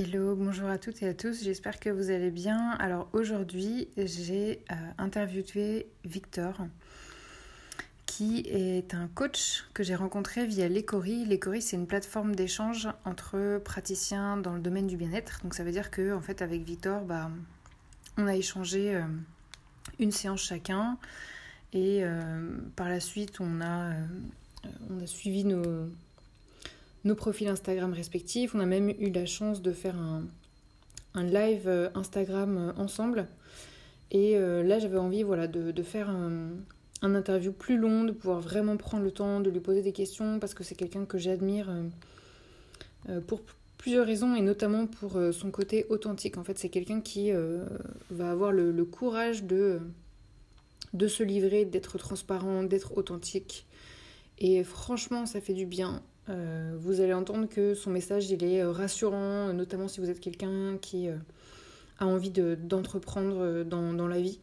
Hello, bonjour à toutes et à tous, j'espère que vous allez bien. Alors aujourd'hui, j'ai euh, interviewé Victor, qui est un coach que j'ai rencontré via l'Ecory. L'Ecory, c'est une plateforme d'échange entre praticiens dans le domaine du bien-être. Donc ça veut dire que en fait, avec Victor, bah, on a échangé euh, une séance chacun et euh, par la suite, on a suivi nos nos profils Instagram respectifs. On a même eu la chance de faire un, live euh, Instagram euh, ensemble. Et euh, là, j'avais envie voilà, de, faire un, interview plus long, de pouvoir vraiment prendre le temps de lui poser des questions, parce que c'est quelqu'un que j'admire pour plusieurs raisons, et notamment pour son côté authentique. En fait, c'est quelqu'un qui va avoir le, courage de se livrer, d'être transparent, d'être authentique. Et franchement, ça fait du bien. Euh, vous allez entendre que son message il est euh, rassurant, notamment si vous êtes quelqu'un qui euh, a envie d'entreprendre dans, dans, la vie.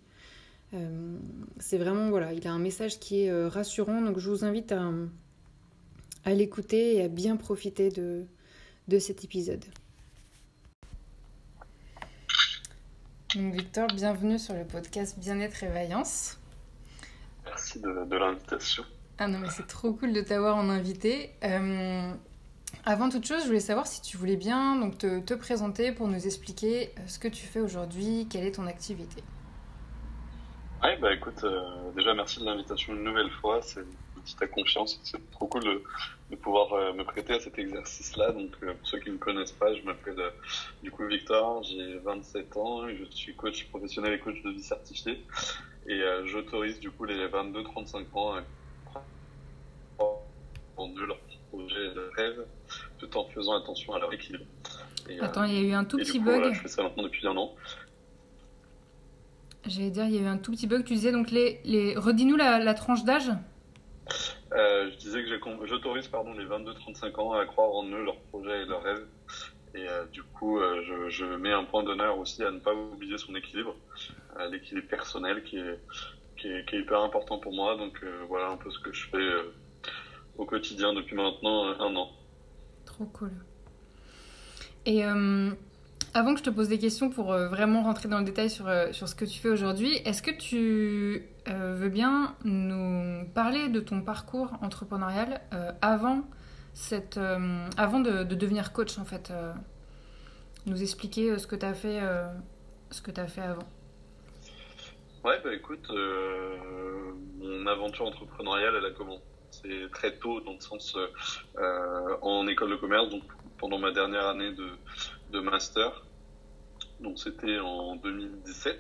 c'est vraiment, voilà, il a un message qui est rassurant, donc je vous invite à, à l'écouter et à bien profiter de, de cet épisode. Donc Victor, bienvenue sur le podcast Bien-être et Vaillance. Merci de, de l'invitation. Ah non, mais c'est trop cool de t'avoir en invité. Euh, avant toute chose, je voulais savoir si tu voulais bien donc, te, te présenter pour nous expliquer euh, ce que tu fais aujourd'hui, quelle est ton activité. Oui, bah écoute, euh, déjà merci de l'invitation une nouvelle fois. C'est ta confiance. C'est trop cool de, pouvoir me prêter à cet exercice-là. Donc, pour ceux qui ne me connaissent pas, je m'appelle du coup Victor, j'ai 27 ans, je suis coach professionnel et coach de vie certifié. Et j'autorise du coup les 22-35 ans à de leur projet de rêve, tout en faisant attention à leur équilibre. Attends, il y a eu un tout petit bug. je fais ça maintenant depuis un an. J'allais dire, il y a eu un tout petit bug. Tu disais donc les. les... Redis-nous la, tranche d'âge euh, Je disais que j'autorise pardon les 22-35 ans à croire en eux, leurs projets et leurs rêves. Et euh, du coup, euh, je, je, mets un point d'honneur aussi à ne pas oublier son équilibre, l'équilibre personnel qui est, qui est, qui, est, hyper important pour moi. Donc voilà un peu ce que je fais au quotidien depuis maintenant euh, un an. Trop cool. Et euh, avant que je te pose des questions pour euh, vraiment rentrer dans le détail sur, sur ce que tu fais aujourd'hui, est-ce que tu veux bien nous parler de ton parcours entrepreneurial avant, cette, avant de, de, devenir coach en fait Nous expliquer ce que tu as fait ce que tu as fait avant? Ouais, bah écoute, mon aventure entrepreneuriale, elle a commencé c'est très tôt dans le sens euh, en école de commerce, donc pendant ma dernière année de, de master. Donc c'était en 2017.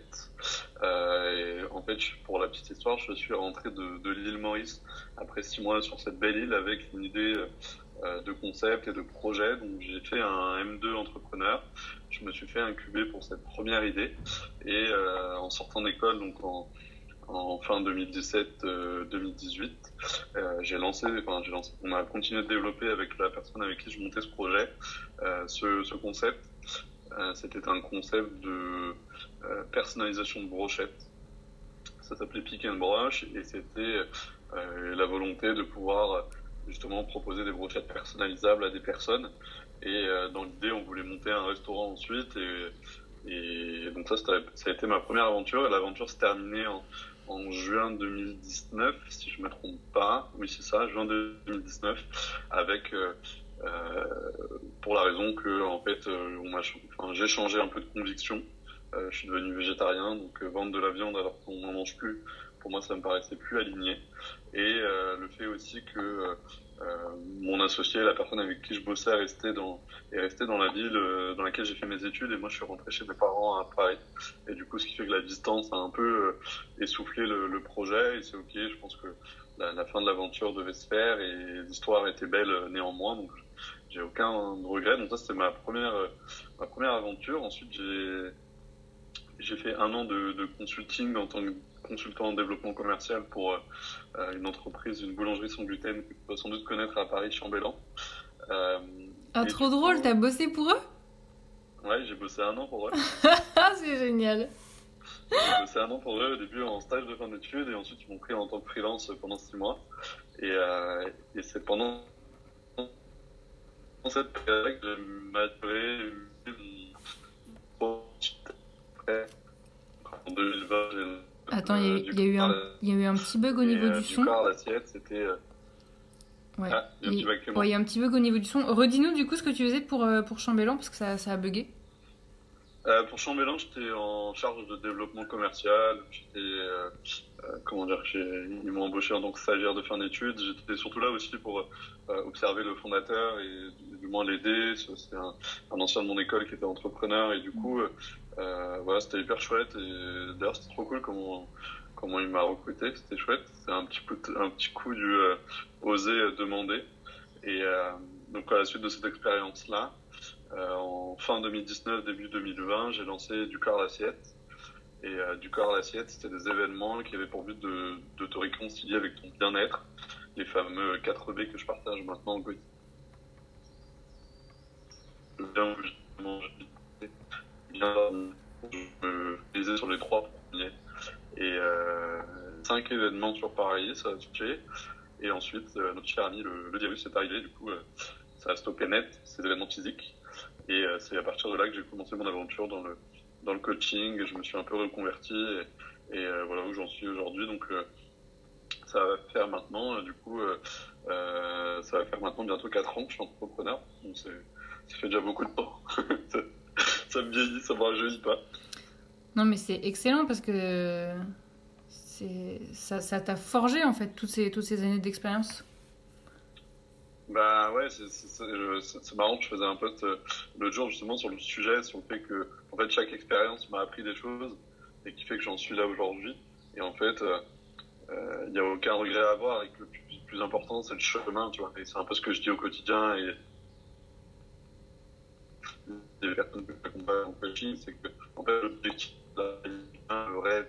Euh, en fait, pour la petite histoire, je suis rentré de, de l'île Maurice après six mois sur cette belle île avec une idée euh, de concept et de projet. Donc j'ai fait un M2 entrepreneur. Je me suis fait incuber pour cette première idée. Et en sortant d'école, donc en en fin 2017-2018. Euh, euh, j'ai lancé, enfin j'ai lancé, on a continué de développer avec la personne avec qui je montais ce projet, euh, ce, ce, concept. C'était un concept de personnalisation de brochettes. Ça s'appelait Pick and Brush et c'était la volonté de pouvoir justement proposer des brochettes personnalisables à des personnes. Et dans l'idée, on voulait monter un restaurant ensuite et donc ça, ça a été ma première aventure. Et l'aventure s'est terminée en, en juin 2019, si je me trompe pas. Oui, c'est ça, juin 2019, avec euh, euh, pour la raison que en fait, euh, enfin, j'ai changé un peu de conviction. Euh, je suis devenu végétarien, donc euh, vendre de la viande alors qu'on n'en mange plus, pour moi, ça me paraissait plus aligné. Et le fait aussi que mon associé, la personne avec qui je bossais, est resté dans, est resté dans la ville euh, dans laquelle j'ai fait mes études et moi je suis rentré chez mes parents à Paris. Et du coup, ce qui fait que la distance a un peu euh, essoufflé le, le projet et c'est ok. Je pense que la, la fin de l'aventure devait se faire et l'histoire était belle néanmoins. Donc j'ai aucun regret. Donc ça c'était ma première, ma première aventure. Ensuite j'ai j'ai fait un an de, de consulting en tant que consultant en développement commercial pour euh, une entreprise, une boulangerie sans gluten que tu dois sans doute connaître à Paris, Chambellan. Euh, ah, trop drôle, t'as bossé pour eux? Ouais, j'ai bossé un an pour eux. c'est génial. J'ai bossé un an pour eux au début en stage de fin d'études et ensuite ils m'ont pris en tant que freelance pendant six mois. Et, euh, et c'est pendant cette période que j'ai maturé En 2020, Attends, il y, a eu un, y a eu un petit bug au niveau du son. l'assiette, c'était. Ouais. Ah, il, y a ouais, il y a un petit bug au niveau du son. Redis-nous du coup ce que tu faisais pour, pour Chambellan parce que ça, ça a bugué. Euh, pour Chambellan, j'étais en charge de développement commercial. J'étais, euh, euh, comment dire, ils m'ont embauché en tant que stagiaire de fin d'études. J'étais surtout là aussi pour observer le fondateur et du moins l'aider. C'est un, un, ancien de mon école qui était entrepreneur et du coup, voilà, c'était hyper chouette. Et d'ailleurs, c'était trop cool comment comment il m'a recruté. C'était chouette. C'est un petit coup, un petit coup du oser demander. Et donc à la suite de cette expérience là. Euh, en fin 2019, début 2020, j'ai lancé du corps l'assiette. Et euh, du corps l'assiette, c'était des événements qui avaient pour but de, de te réconcilier avec ton bien-être, les fameux 4B que je partage maintenant au quotidien. Je me faisais sur les trois premiers. Et euh, cinq événements sur Paris, ça a touché. Et ensuite, euh, notre cher ami, le, virus est arrivé, du coup, euh, ça a stoppé net ces événements physiques. Et c'est à partir de là que j'ai commencé mon aventure dans le, dans le coaching. Je me suis un peu reconverti et, voilà où j'en suis aujourd'hui. Donc ça va faire maintenant, du coup, ça va faire maintenant bientôt 4 ans que je suis entrepreneur. Donc ça fait déjà beaucoup de temps. ça, me vieillit, ça me rajeunit pas. Non, mais c'est excellent parce que ça t'a forgé en fait toutes ces, toutes ces années d'expérience. Bah ouais, c'est marrant. Je faisais un post euh, l'autre jour justement sur le sujet, sur le fait que en fait chaque expérience m'a appris des choses et qui fait que j'en suis là aujourd'hui. Et en fait, il euh, n'y euh, a aucun regret à avoir et que le plus, important c'est le chemin, tu vois. Et c'est un peu ce que je dis au quotidien et des personnes que j'accompagne en coaching, c'est que l'objectif, le rêve,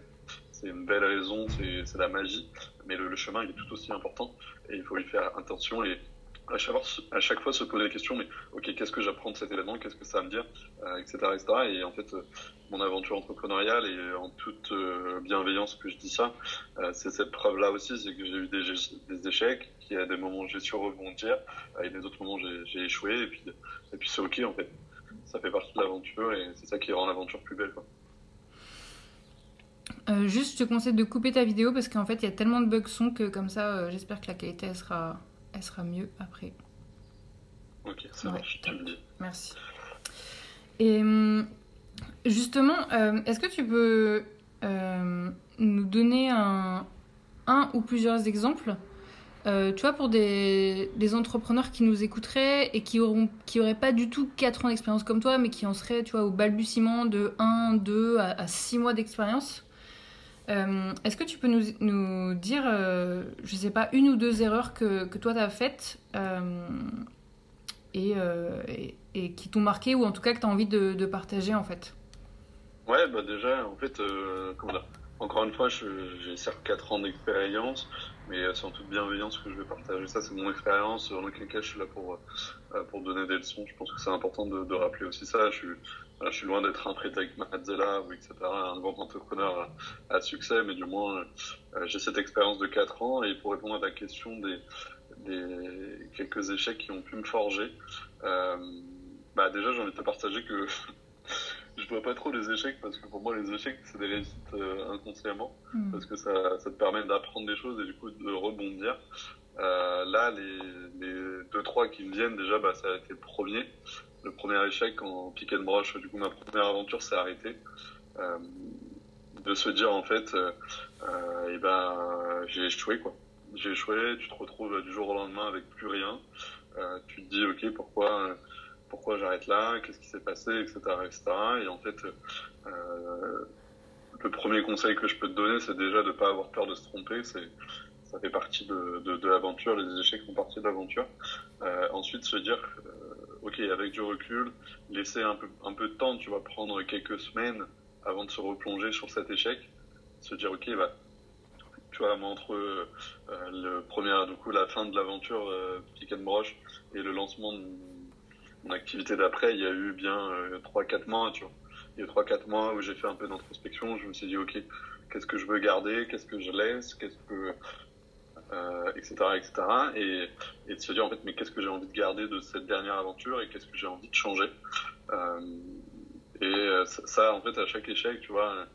c'est une belle raison, c'est la magie, mais le, chemin il est tout aussi important et il faut y faire attention et à chaque, fois, se poser la question, mais ok, qu'est-ce que j'apprends de cet événement, qu'est-ce que ça va me dire, euh, etc., etc. Et en fait, euh, mon aventure entrepreneuriale, et en toute euh, bienveillance que je dis ça, c'est cette preuve-là aussi, c'est que j'ai eu des, des échecs, qu'il y a des moments où j'ai su rebondir, et des autres moments où j'ai échoué, et puis, et puis c'est ok en fait. Ça fait partie de l'aventure, et c'est ça qui rend l'aventure plus belle. Quoi. juste, je te conseille de couper ta vidéo parce qu'en fait, il y a tellement de bugs son que comme ça, j'espère que la qualité elle sera elle sera mieux après. Ok, ça marche, tu me dis. Merci. Et hum, justement, euh, est-ce que tu peux euh, nous donner un, un, ou plusieurs exemples euh, tu vois, pour des, entrepreneurs qui nous écouteraient et qui auront qui auraient pas du tout 4 ans d'expérience comme toi, mais qui en seraient, tu vois, au balbutiement de 1, 2 à, à 6 mois d'expérience. Euh, est-ce que tu peux nous, nous dire, euh, je sais pas, une ou deux erreurs que, toi tu as faites et, qui t'ont marqué ou en tout cas que tu as envie de, partager en fait? Ouais, bah déjà, en fait, encore une fois, j'ai certes 4 ans d'expérience, mais c'est en toute bienveillance que je vais partager ça. C'est mon expérience, dans lequel cas je suis là pour, pour donner des leçons. Je pense que c'est important de, de, rappeler aussi ça. Je suis, je suis loin d'être un Frédéric Mazzella ou etc., un grand entrepreneur à, succès, mais du moins, euh, j'ai cette expérience de 4 ans. Et pour répondre à ta question des, des quelques échecs qui ont pu me forger, euh, bah déjà, j'ai envie de te partager que je vois pas trop les échecs parce que pour moi, les échecs, c'est des réussites euh, inconsciemment hmm. parce que ça, ça te permet d'apprendre des choses et du coup de rebondir. Euh, là, les, les deux trois qui me viennent déjà, bah, ça a été le premier le premier échec en pick and brush, du coup ma première aventure s'est arrêtée. Euh, de se dire en fait, et ben j'ai échoué quoi. J'ai échoué, tu te retrouves du jour au lendemain avec plus rien. Tu te dis ok pourquoi pourquoi j'arrête là, qu'est-ce qui s'est passé, etc., etc. Et en fait, euh, le premier conseil que je peux te donner, c'est déjà de pas avoir peur de se tromper. C'est ça fait partie de, de, l'aventure, les échecs font partie de l'aventure. Euh, ensuite, se dire, ok, avec du recul, laisser un peu, un peu de temps, tu vas prendre quelques semaines avant de se replonger sur cet échec, se dire, ok, bah, tu vois, entre euh, le premier, du coup, la fin de l'aventure euh, Pick and Brush et le lancement de mon activité d'après, il y a eu bien euh, 3-4 mois, tu vois. Il y a 3-4 mois où j'ai fait un peu d'introspection, je me suis dit, ok, qu'est-ce que je veux garder, qu'est-ce que je laisse, qu'est-ce que euh, etc., etc. Et, et, de se dire en fait, mais qu'est-ce que j'ai envie de garder de cette dernière aventure et qu'est-ce que j'ai envie de changer? et ça, en fait, à chaque échec, tu vois,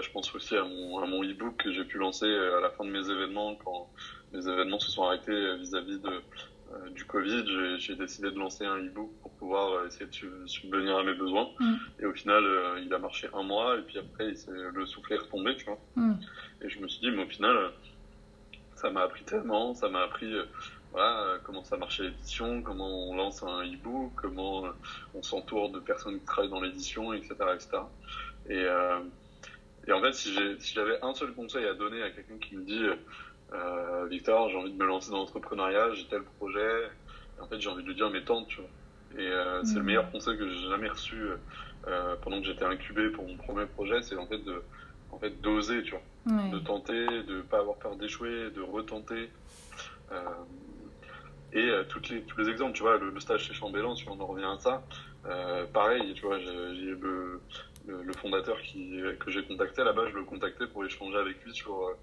je pense aussi à mon, à mon e-book que j'ai pu lancer à la fin de mes événements, quand mes événements se sont arrêtés vis-à-vis de, du Covid. J'ai décidé de lancer un e-book pour pouvoir essayer de subvenir à mes besoins. Mm. Et au final, il a marché un mois, et puis après, le soufflet est retombé, tu vois. Mm. Et je me suis dit, mais au final, ça m'a appris tellement, ça m'a appris voilà, comment ça marche l'édition, comment on lance un e-book, comment on s'entoure de personnes qui travaillent dans l'édition, etc., etc. Et, euh, et en fait, si j'avais un seul conseil à donner à quelqu'un qui me dit euh, Victor, j'ai envie de me lancer dans l'entrepreneuriat, j'ai tel projet, en fait, j'ai envie de lui dire mais tente, tu vois. Et euh, c'est le mmh. meilleur conseil que j'ai jamais reçu euh, pendant que j'étais incubé pour mon premier projet, c'est en fait de en fait d'oser, tu vois, de tenter, de pas avoir peur d'échouer, de retenter. Et toutes les, tous les exemples, tu vois, le, stage chez Chambellan, si on en revient à ça, pareil, tu vois, j'ai le, le, le, fondateur qui, que j'ai contacté là-bas, je le contactais pour échanger avec lui sur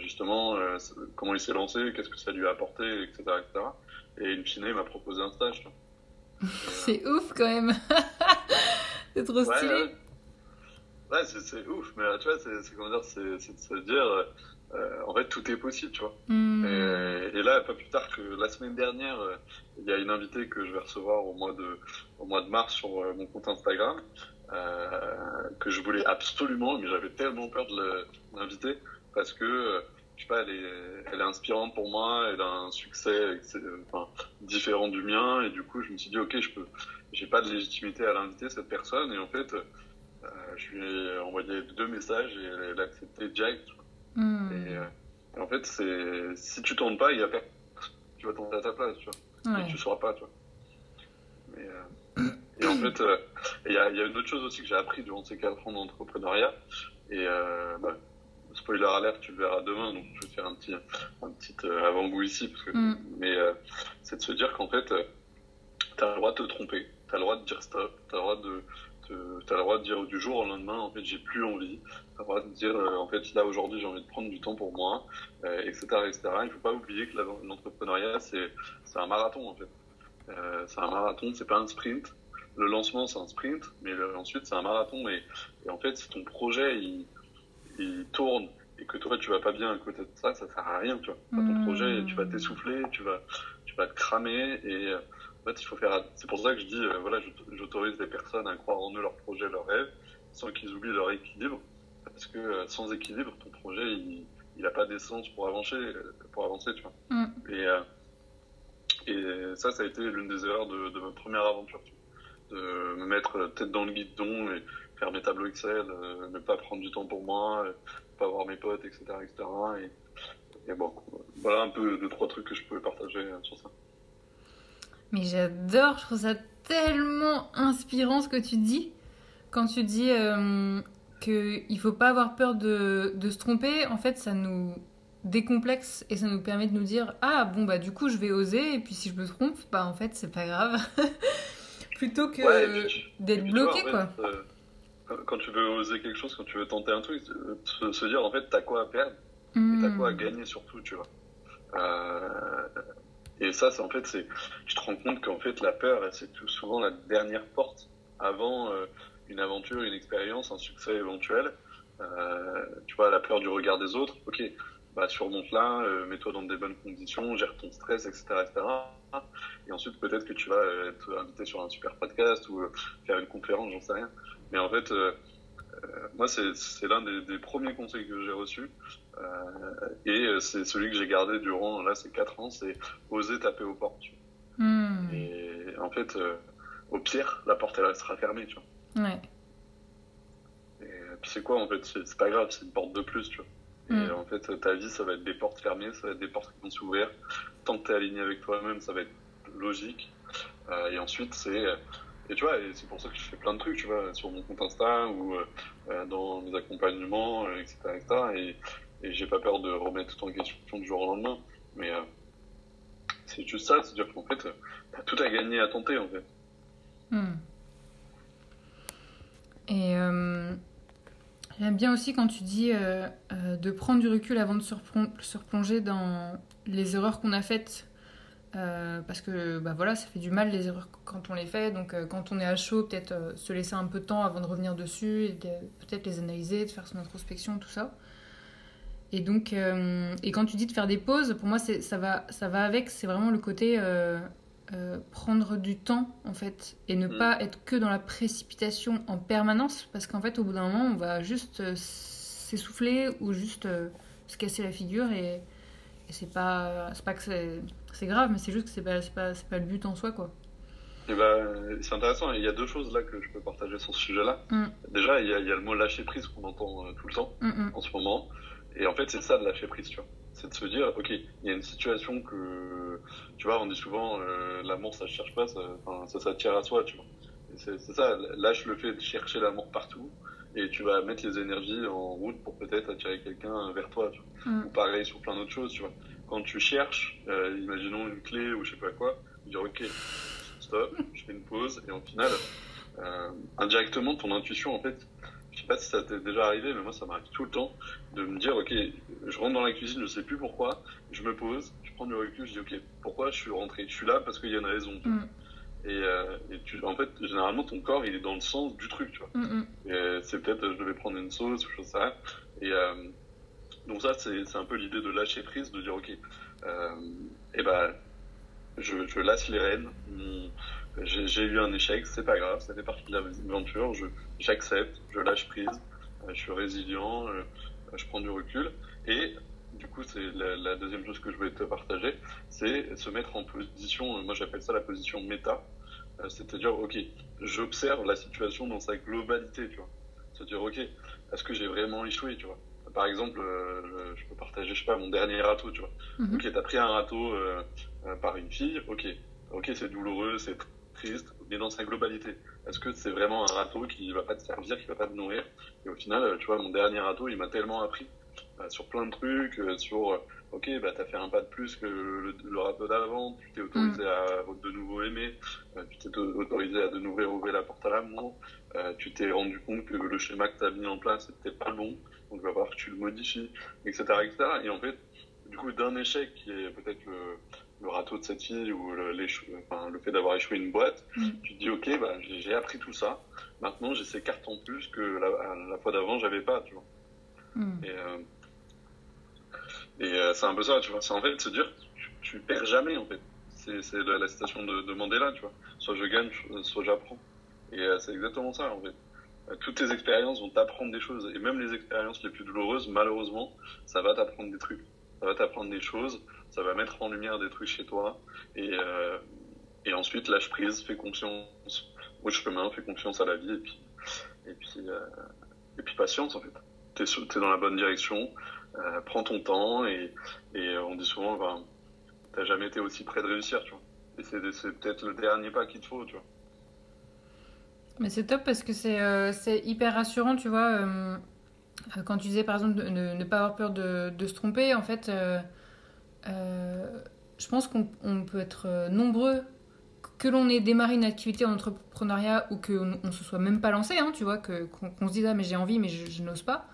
justement comment il s'est lancé, qu'est-ce que ça lui a apporté, etc. etc. Et in fine, il m'a proposé un stage. c'est ouf quand même. c'est trop stylé. Ouais, c'est ouf, mais tu vois, c'est comment dire, c'est de se dire euh, en fait, tout est possible, tu vois. Hmm. Et, là, pas plus tard que la semaine dernière, euh, il y a une invitée que je vais recevoir au mois de, au mois de mars sur euh, mon compte Instagram, que je voulais absolument, mais j'avais tellement peur de l'inviter parce que, je sais pas, elle est, elle est inspirante pour moi, elle a un succès enfin, différent du mien, et du coup, je me suis dit, ok, je peux, j'ai pas de légitimité à l'inviter cette personne, et en fait, je lui ai envoyé deux messages et elle, a accepté direct. Hmm. Euh, et, en fait, c'est si tu tournes pas, il y a personne. Tu vas tourner à ta place, tu vois. Et tu sauras pas, tu vois. Mais, euh, et en fait, euh, il y, a, y, a, une autre chose aussi que j'ai appris durant ces 4 ans d'entrepreneuriat. Et bah, spoiler alert, tu le verras demain, donc je vais faire un petit, un petit avant-goût ici. Parce que, hmm. Mais c'est de se dire qu'en fait, tu as le droit de te tromper, tu as le droit de dire stop, tu as le droit de as le droit de dire du jour au lendemain, en fait, j'ai plus envie. Tu as le droit de dire, euh, en fait, là, aujourd'hui, j'ai envie de prendre du temps pour moi, etc., euh, etc. Il faut pas oublier que l'entrepreneuriat, c'est un marathon, en fait. Euh, c'est un marathon, c'est pas un sprint. Le lancement, c'est un sprint, mais ensuite, c'est un marathon. Et, en fait, si ton projet, il, il, tourne et que toi, tu vas pas bien à côté de ça, ça sert à rien, tu vois. ton mmh. projet, tu vas t'essouffler, tu vas, tu vas te cramer et en fait, il faut faire. C'est pour ça que je dis, euh, voilà, j'autorise les personnes à croire en eux, leurs projets, leurs rêves, sans qu'ils oublient leur équilibre. Parce que euh, sans équilibre, ton projet, il n'a pas d'essence pour avancer, pour avancer, tu vois. Mm. Et, euh, et ça, ça a été l'une des erreurs de, de ma première aventure, tu vois. De me mettre tête dans le guidon et faire mes tableaux Excel, ne pas prendre du temps pour moi, ne pas voir mes potes, etc., etc. Et, et bon, voilà un peu deux trois trucs que je pouvais partager sur ça. Mais j'adore, je trouve ça tellement inspirant ce que tu dis. Quand tu dis euh, qu'il ne faut pas avoir peur de, de, se tromper, en fait, ça nous décomplexe et ça nous permet de nous dire Ah, bon, bah, du coup, je vais oser, et puis si je me trompe, bah, en fait, c'est pas grave. Plutôt que d'être bloqué, quoi. Euh, quand tu veux oser quelque chose, quand tu veux tenter un truc, se, dire, en fait, t'as quoi à perdre et t'as quoi à hmm. gagner surtout, tu vois. Euh, et ça, c'est en fait, c'est, tu te rends compte qu'en fait, la peur, c'est tout souvent la dernière porte avant euh, une aventure, une expérience, un succès éventuel. Euh, tu vois, la peur du regard des autres. Ok, bah surmonte-la, euh, mets-toi dans des bonnes conditions, gère ton stress, etc., etc. Et ensuite, peut-être que tu vas être invité sur un super podcast ou faire une conférence, j'en sais rien. Mais en fait, moi, c'est l'un des, des, premiers conseils que j'ai reçus. Euh, et euh, c'est celui que j'ai gardé durant là ces quatre ans, c'est oser taper aux portes. Hmm. Et en fait, euh, au pire, la porte elle restera fermée, tu vois. Ouais. Et puis c'est quoi en fait C'est pas grave, c'est une porte de plus, tu vois. Et hmm. en fait, ta vie, ça va être des portes fermées, ça va être des portes qui vont s'ouvrir. Tant que t'es aligné avec toi-même, ça va être logique. et ensuite, c'est et tu vois, et c'est pour ça que je fais plein de trucs, tu vois, sur mon compte Insta ou dans mes accompagnements, etc., etc. Et, et j'ai pas peur de remettre tout en question du jour au lendemain. Mais euh, c'est juste ça, c'est-à-dire qu'en fait, t'as tout à gagner à tenter en fait. Hmm. Et euh, j'aime bien aussi quand tu dis euh, de prendre du recul avant de se, replonger dans les erreurs qu'on a faites Euh, parce que bah voilà, ça fait du mal les erreurs quand on les fait. Donc euh, quand on est à chaud, peut-être euh, se laisser un peu de temps avant de revenir dessus et peut-être les analyser, de faire son introspection, tout ça. Et donc, et quand tu dis de faire des pauses, pour moi, ça va, ça va avec. C'est vraiment le côté prendre du temps en fait et ne mm. pas être que dans la précipitation en permanence, parce qu'en fait, au bout d'un moment, on va juste s'essouffler ou juste se casser la figure et, et c'est pas, c'est pas que c'est c'est grave, mais c'est juste que c'est pas, pas, pas, le but en soi, quoi. Et ben, c'est intéressant, il y a deux choses là que je peux partager sur ce sujet-là. Mm. Déjà, il y, a, il y, a, le mot lâcher prise qu'on entend euh, tout le temps mm, mm. en ce moment. Et en fait, c'est ça de lâcher prise, tu vois. C'est de se dire, ok, il y a une situation que, tu vois, on dit souvent, euh, l'amour ça ne cherche pas, ça, ça s'attire à soi, tu vois. C'est ça, lâche le fait de chercher l'amour partout et tu vas mettre les énergies en route pour peut-être attirer quelqu'un vers toi, tu vois. Ou pareil sur plein d'autres choses, tu vois quand tu cherches, euh, imaginons une clé ou je sais pas quoi, dire ok, stop, je fais une pause et en final, euh, indirectement, ton intuition en fait, je sais pas si ça t'est déjà arrivé, mais moi ça m'arrive tout le temps de me dire ok, je rentre dans la cuisine, je sais plus pourquoi, je me pose, je prends du recul, je dis ok, pourquoi je suis rentré? Je suis là parce qu'il y a une raison. Mm. Et, euh, et tu, en fait, généralement, ton corps, il est dans le sens du truc, tu vois. Mm, mm. Et c'est peut-être, je devais prendre une sauce ou chose ça. Et, euh, donc ça, c'est un peu l'idée de lâcher prise, de dire, ok, euh, eh ben, je, je laisse les rênes, j'ai eu un échec, c'est pas grave, ça fait partie de l'aventure, j'accepte, je, lâche prise, euh, je suis résilient, euh, je, prends du recul, et du coup, c'est la, la, deuxième chose que je voulais te partager, c'est se mettre en position, moi j'appelle ça la position méta, c'est-à-dire, ok, j'observe la situation dans sa globalité, tu vois. C'est-à-dire, ok, est-ce que j'ai vraiment échoué, tu vois par exemple, euh, je peux partager, je sais pas, mon dernier râteau, tu vois. Mhm. Ok, t'as pris un râteau euh, euh, par une fille, ok, ok, c'est douloureux, c'est triste, mais dans sa globalité, est-ce que c'est vraiment un râteau qui va pas te servir, qui va pas te nourrir? Et au final, tu vois, mon dernier râteau, il m'a tellement appris sur plein de trucs, sur, ok, bah t'as fait un pas de plus que le, le d'avant, tu t'es autorisé mhm. à de nouveau aimer, tu t'es autorisé à de nouveau ouvrir la porte à l'amour, tu t'es rendu compte que le schéma que t'as mis en place, c'était pas le bon donc il va falloir que tu le modifies, etc. etc. Et en fait, du coup, d'un échec qui est peut-être le, râteau de cette fille ou le, le fait d'avoir échoué une boîte, mm. tu te dis, ok, bah, j'ai appris tout ça, maintenant j'ai ces cartes en plus que la, fois d'avant, j'avais pas, tu vois. Mm. Et, euh, et euh, c'est un peu ça, tu vois. C'est en fait de se dire, tu, tu perds jamais, en fait. C'est la, citation de, de, Mandela, tu vois. Soit je gagne, soit j'apprends. Et euh, c'est exactement ça, en fait. Euh, toutes tes expériences vont t'apprendre des choses. Et même les expériences les plus douloureuses, malheureusement, ça va t'apprendre des trucs. Ça va t'apprendre des choses, ça va mettre en lumière des trucs chez toi. Et, euh, et ensuite, lâche prise, fais confiance au chemin, fais confiance à la vie. Et puis, et puis, euh, et puis patience, en fait. T'es, es dans la bonne direction, euh, prends ton temps. Et, on dit souvent, t'as jamais été aussi près de réussir, tu vois. Et c'est, peut-être le dernier pas qu'il te faut, tu vois. Mais c'est top parce que c'est euh, hyper rassurant, tu vois. Euh, quand tu disais par exemple de ne, pas avoir peur de, se tromper, en fait, je pense qu'on peut être nombreux, que l'on ait démarré une activité en entrepreneuriat ou qu'on ne se soit même pas lancé, hein, tu vois, qu'on se dise ah mais j'ai envie mais je n'ose pas.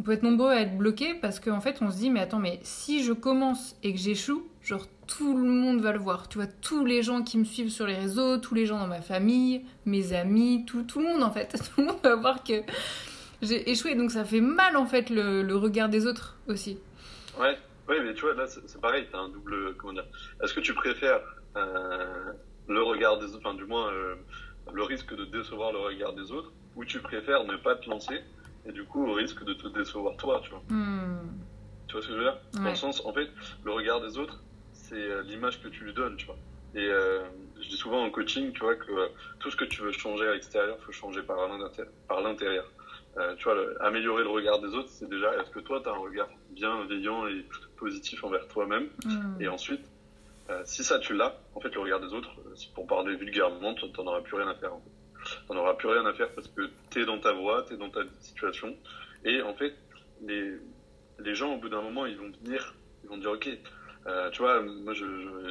On peut être nombreux à être bloqués parce qu'en fait on se dit mais attends mais si je commence et que j'échoue, genre tout le monde va le voir. Tu vois, tous les gens qui me suivent sur les réseaux, tous les gens dans ma famille, mes amis, tout, tout le monde en fait. Tout le monde va voir que j'ai échoué. Donc ça fait mal en fait le, regard des autres aussi. Ouais, ouais mais tu vois, là c'est pareil, t'as un double. Comment dire Est-ce que tu préfères euh, le regard des autres, enfin du moins euh, le risque de décevoir le regard des autres, ou tu préfères ne pas te lancer et du coup au risque de te décevoir toi, tu vois hmm. Tu vois ce que je veux dire? Dans le sens, en fait, le regard des autres, c'est euh, l'image que tu lui donnes, tu vois. Et euh, je dis souvent en coaching, tu vois, que euh, tout ce que tu veux changer à l'extérieur, faut changer par l'intérieur. Euh, tu vois, améliorer le regard des autres, c'est déjà, est-ce que toi, tu as un regard bienveillant et positif envers toi-même? Mm. Et ensuite, si ça, tu l'as, en fait, le regard des autres, pour parler vulgairement, tu n'en auras plus rien à faire. Tu n'en auras plus rien à faire parce que tu es dans ta voie, tu es dans ta situation. Et en fait, les, les gens, au bout d'un moment, ils vont venir, ils vont dire, OK, euh, tu vois, moi, je,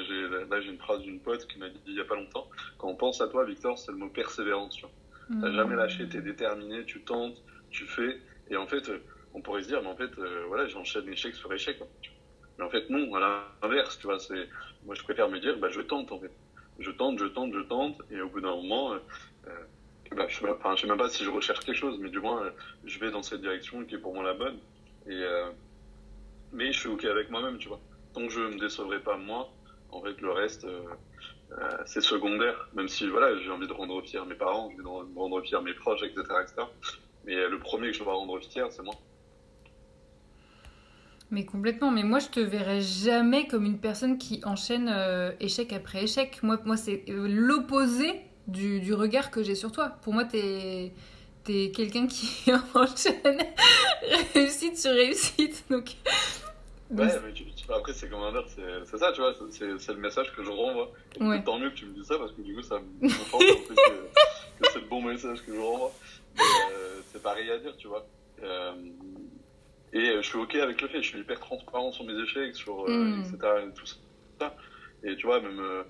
j'ai, là, j'ai une phrase d'une pote qui m'a dit il y a pas longtemps, quand on pense à toi, Victor, c'est le mot persévérance. Tu n'as mmh. jamais lâché, tu es déterminé, tu tentes, tu fais. Et en fait, on pourrait se dire, mais en fait, euh, voilà, j'enchaîne échec sur échec. Mais en fait, non, à l'inverse, tu vois, c'est, moi, je préfère me dire, bah, je tente, en fait. Je tente, je tente, je tente, et au bout d'un moment, bah, je ne sais même pas si je recherche quelque chose, mais du moins, je vais dans cette direction qui est pour moi la bonne. Et, mais je suis OK avec moi-même, tu vois. Tant que je ne me décevrai pas moi, en fait, le reste, c'est secondaire. Même si, voilà, j'ai envie de rendre fier mes parents, j'ai envie de rendre fier mes proches, etc., etc. Mais le premier que je dois rendre fier, c'est moi. Mais complètement. Mais moi, je te verrais jamais comme une personne qui enchaîne euh, échec après échec. Moi, moi c'est euh, l'opposé du, du, regard que j'ai sur toi. Pour moi, t'es es, quelqu'un qui enchaîne réussite sur réussite. Donc. Ouais, mais tu, après, c'est comme un verre, c'est ça, tu vois, c'est le message que je renvoie. Et tant mieux que tu me dis ça, parce que du coup, ça me conforte que, que c'est le bon message que je renvoie. Euh, c'est pareil à dire, tu vois. Euh, et je suis OK avec le fait, je suis hyper transparent sur mes échecs, sur, euh, mm. etc. Et tout ça. Et tu vois, même euh,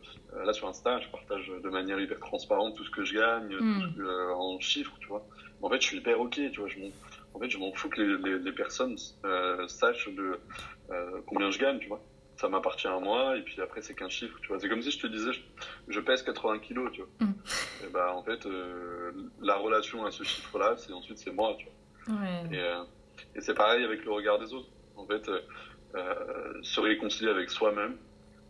là sur Insta, je partage de manière hyper transparente tout ce que je gagne, mm. en chiffres, tu vois. en fait, je suis hyper OK, tu vois. Je en fait, je m'en fous que les, les, personnes sachent de combien je gagne, tu vois. Ça m'appartient à moi, et puis après, c'est qu'un chiffre, tu vois. C'est comme si je te disais, je, pèse 80 kilos, tu vois. Mm. Et bah, en fait, la relation à ce chiffre-là, c'est ensuite, c'est moi, tu vois. Ouais. Et, et c'est pareil avec le regard des autres. En fait, euh, euh, se réconcilier avec soi-même,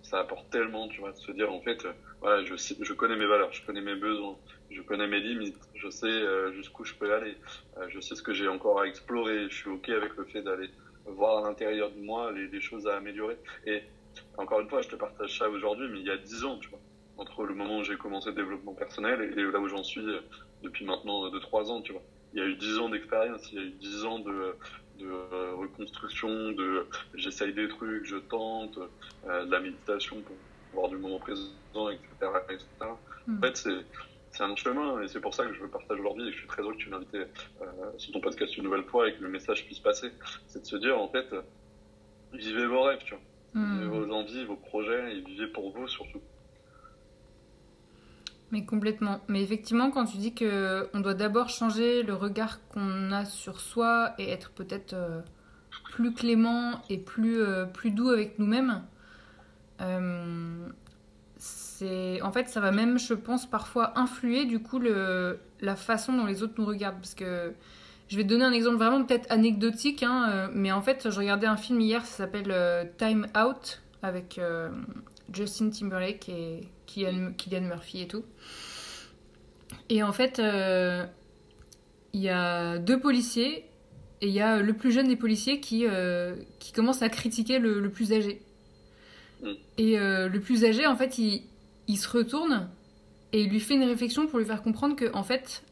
ça apporte tellement, tu vois, de se dire en fait, euh, voilà, je, connais mes valeurs, je connais mes besoins, je connais mes limites, je sais jusqu'où je peux aller, je sais ce que j'ai encore à explorer, je suis ok avec le fait d'aller voir à l'intérieur de moi les, les, choses à améliorer. Et encore une fois, je te partage ça aujourd'hui, mais il y a dix ans, tu vois, entre le moment où j'ai commencé le développement personnel et, là où j'en suis depuis maintenant de trois ans, tu vois il y a eu dix ans d'expérience, il y a eu dix ans de, de euh, reconstruction, de j'essaye des trucs, je tente, euh, de la méditation pour voir du moment présent, etc. etc. Hmm. En fait, c'est c'est un chemin et c'est pour ça que je veux partager aujourd'hui et que je suis très heureux que tu m'invites euh, sur ton podcast une nouvelle fois et que le message puisse passer. C'est de se dire en fait, vivez vos rêves, tu vois. Hmm. Vivez vos envies, vos projets et vivez pour vous surtout. Mais complètement. Mais effectivement, quand tu dis que on doit d'abord changer le regard qu'on a sur soi et être peut-être euh, plus clément et plus, euh, plus doux avec nous-mêmes, euh, c'est en fait ça va même, je pense, parfois influer du coup la façon dont les autres nous regardent. Parce que je vais te donner un exemple vraiment peut-être anecdotique, hein, mais en fait, je regardais un film hier, ça s'appelle Time Out avec Justin Timberlake et Kylian, Murphy et tout. Et en fait, euh, il y a deux policiers et il y a le plus jeune des policiers qui, euh, qui commence à critiquer le, plus âgé. Mm. Et euh, le plus âgé, en fait, il, il, se retourne et il lui fait une réflexion pour lui faire comprendre que, en fait,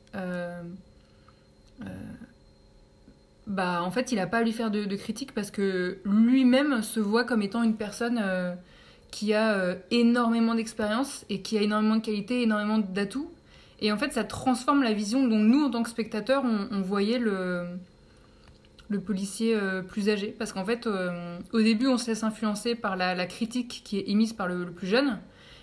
bah, en fait, il n'a pas à lui faire de, de critique parce que lui-même se voit comme étant une personne qui a euh, énormément d'expérience et qui a énormément de qualité, énormément d'atouts. Et en fait, ça transforme la vision dont nous, en tant que spectateurs, on, voyait le, le policier euh, plus âgé. Parce qu'en fait, euh, au début, on se laisse influencer par la, critique qui est émise par le, plus jeune.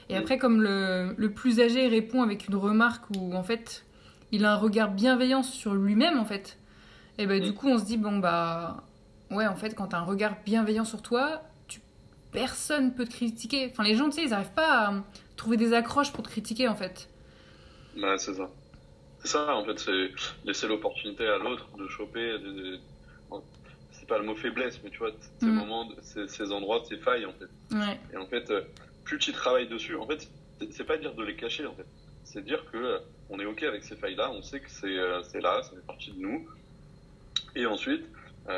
Et après, comme le, le, plus âgé répond avec une remarque où, en fait, il a un regard bienveillant sur lui-même, en fait, et ben, du coup, on se dit, bon, bah, ouais, en fait, quand tu as un regard bienveillant sur toi, personne peut te critiquer. Enfin, les gens, tu sais, ils n'arrivent pas à trouver des accroches pour te critiquer, en fait. Ouais, c'est ça. C'est ça, en fait, c'est laisser l'opportunité à l'autre de choper. C'est pas le mot faiblesse, mais tu vois, ces mm. moments, ces, endroits, ces failles, en fait. Ouais. Et en fait, euh, plus tu travailles dessus, en fait, c'est pas dire de les cacher, en fait. C'est dire que euh, on est OK avec ces failles-là, on sait que c'est euh, là, ça fait partie de nous. Et ensuite,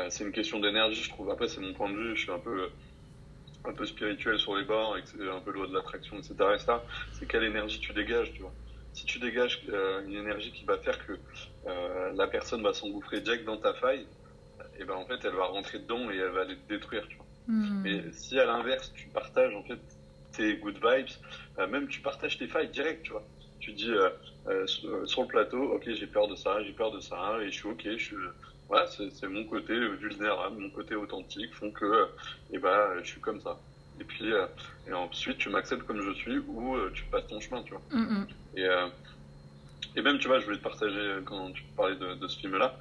c'est une question d'énergie, je trouve. Après, c'est mon point de vue, je suis un peu un peu spirituel sur les bords, un peu loi de l'attraction, etc. c'est quelle énergie tu dégages, tu vois. Si tu dégages euh, une énergie qui va faire que euh, la personne va s'engouffrer direct dans ta faille, et ben en fait elle va rentrer dedans et elle va aller te détruire, tu vois. Hmm. Mais si à l'inverse tu partages en fait tes good vibes, euh, même tu partages tes failles direct, tu vois. Tu dis sur le plateau, ok j'ai peur de ça, j'ai peur de ça, et je suis ok, je suis voilà, c'est mon côté vulnérable, mon côté authentique font que eh ben, je suis comme ça. Et puis, euh, et ensuite, tu m'acceptes comme je suis ou euh, tu passes ton chemin, tu vois. Mm, mm. Et, euh, et même, tu vois, je voulais te partager quand tu parlais de, de ce film-là.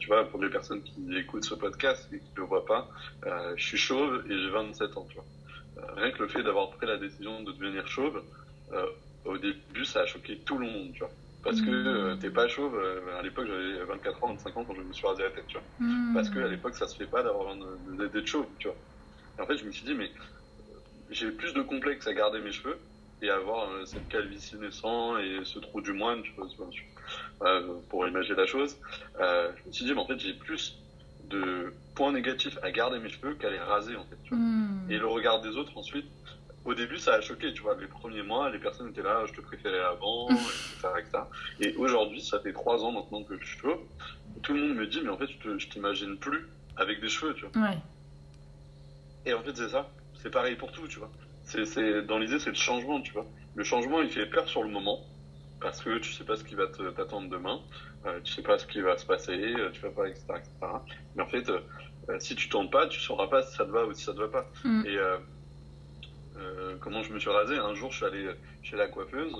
tu vois, pour les personnes qui écoutent ce podcast et qui ne le voient pas, je suis chauve et j'ai 27 ans, tu vois. rien que le fait d'avoir pris la décision de devenir chauve, au début, ça a choqué tout le monde, tu vois. Parce que t'es pas chauve, à l'époque j'avais 24 ans, 25 ans quand je me suis rasé la tête, tu vois. Parce qu'à l'époque ça se fait pas d'avoir d'être chauve, tu vois. Et en fait je me suis dit, mais j'ai plus de complexe à garder mes cheveux et avoir euh, cette calvitie naissant et ce trou du moine, tu vois, euh, pour imaginer la chose. Euh, je me suis dit, mais en fait, j'ai plus de points négatifs à garder mes cheveux qu'à les raser, en fait. Tu vois. Hmm. Et le regard des autres, ensuite, au début, ça a choqué, tu vois. Les premiers mois, les personnes étaient là, je te préférais avant, etc., etc. Et aujourd'hui, ça fait trois ans maintenant que je suis chauve. Tout le monde me dit, mais en fait, je t'imagine plus avec des cheveux, tu vois. Ouais. Et en fait, c'est ça. C'est pareil pour tout, tu vois c'est, dans l'idée, c'est le changement, tu vois. Le changement, il fait peur sur le moment, parce que tu sais pas ce qui va t'attendre demain, euh, tu sais pas ce qui va se passer, euh, tu vas pas, etc., etc. Mais en fait, euh, si tu tournes pas, tu sauras pas si ça te va ou si ça te va pas. Mm. Et comment je me suis rasé Un jour, je suis allé chez la coiffeuse.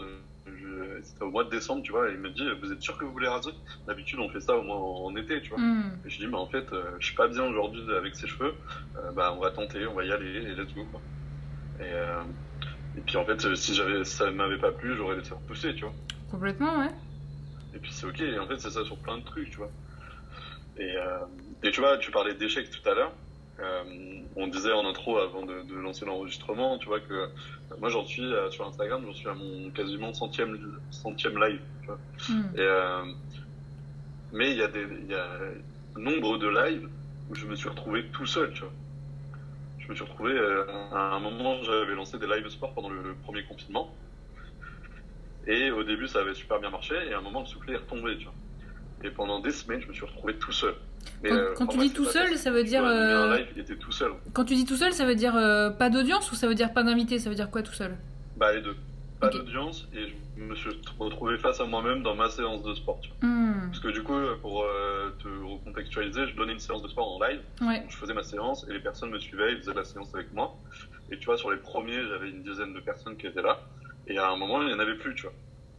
c'était au mois de décembre, tu vois, et il me dit Vous êtes sûr que vous voulez raser? D'habitude, on fait ça au moins en, été, tu vois. Mm. Et je dis Mais en fait, je suis pas bien aujourd'hui avec ses cheveux, bah, on va tenter, on va y aller, et let's go, quoi. Et, euh, et puis en fait, si j'avais, ça m'avait pas plu, j'aurais laissé repousser, tu vois. Complètement, ouais. Et puis c'est ok, et en fait, c'est ça sur plein de trucs, tu vois. Et, euh, et tu vois, tu parlais d'échecs tout à l'heure. Euh, on disait en intro avant de, de lancer l'enregistrement, tu vois que euh, moi j'en suis euh, sur Instagram, j'en suis à mon quasiment centième centième live. Tu vois. Hmm. Et, mais il y a des y a nombre de lives où je me suis retrouvé tout seul, tu vois je me suis retrouvé à un moment, j'avais lancé des live sport pendant le, premier confinement. Et au début, ça avait super bien marché. Et à un moment, le soufflet est retombé, tu vois. Et pendant des semaines, je me suis retrouvé tout seul. Quand, euh, tu dis tout seul, ça veut dire. Live, il était tout seul. Quand tu dis tout seul, ça veut dire euh, pas d'audience ou ça veut dire pas d'invité Ça veut dire quoi tout seul? Bah, les deux pas d'audience et je me suis retrouvé face à moi-même dans ma séance de sport. Tu vois. Hmm. Parce que du coup, pour euh, te recontextualiser, je donnais une séance de sport en live. je faisais ma séance et les personnes me suivaient, ils faisaient la séance avec moi. Et tu vois, sur les premiers, j'avais une dizaine de personnes qui étaient là. Et à un moment, il n'y en avait plus, tu vois.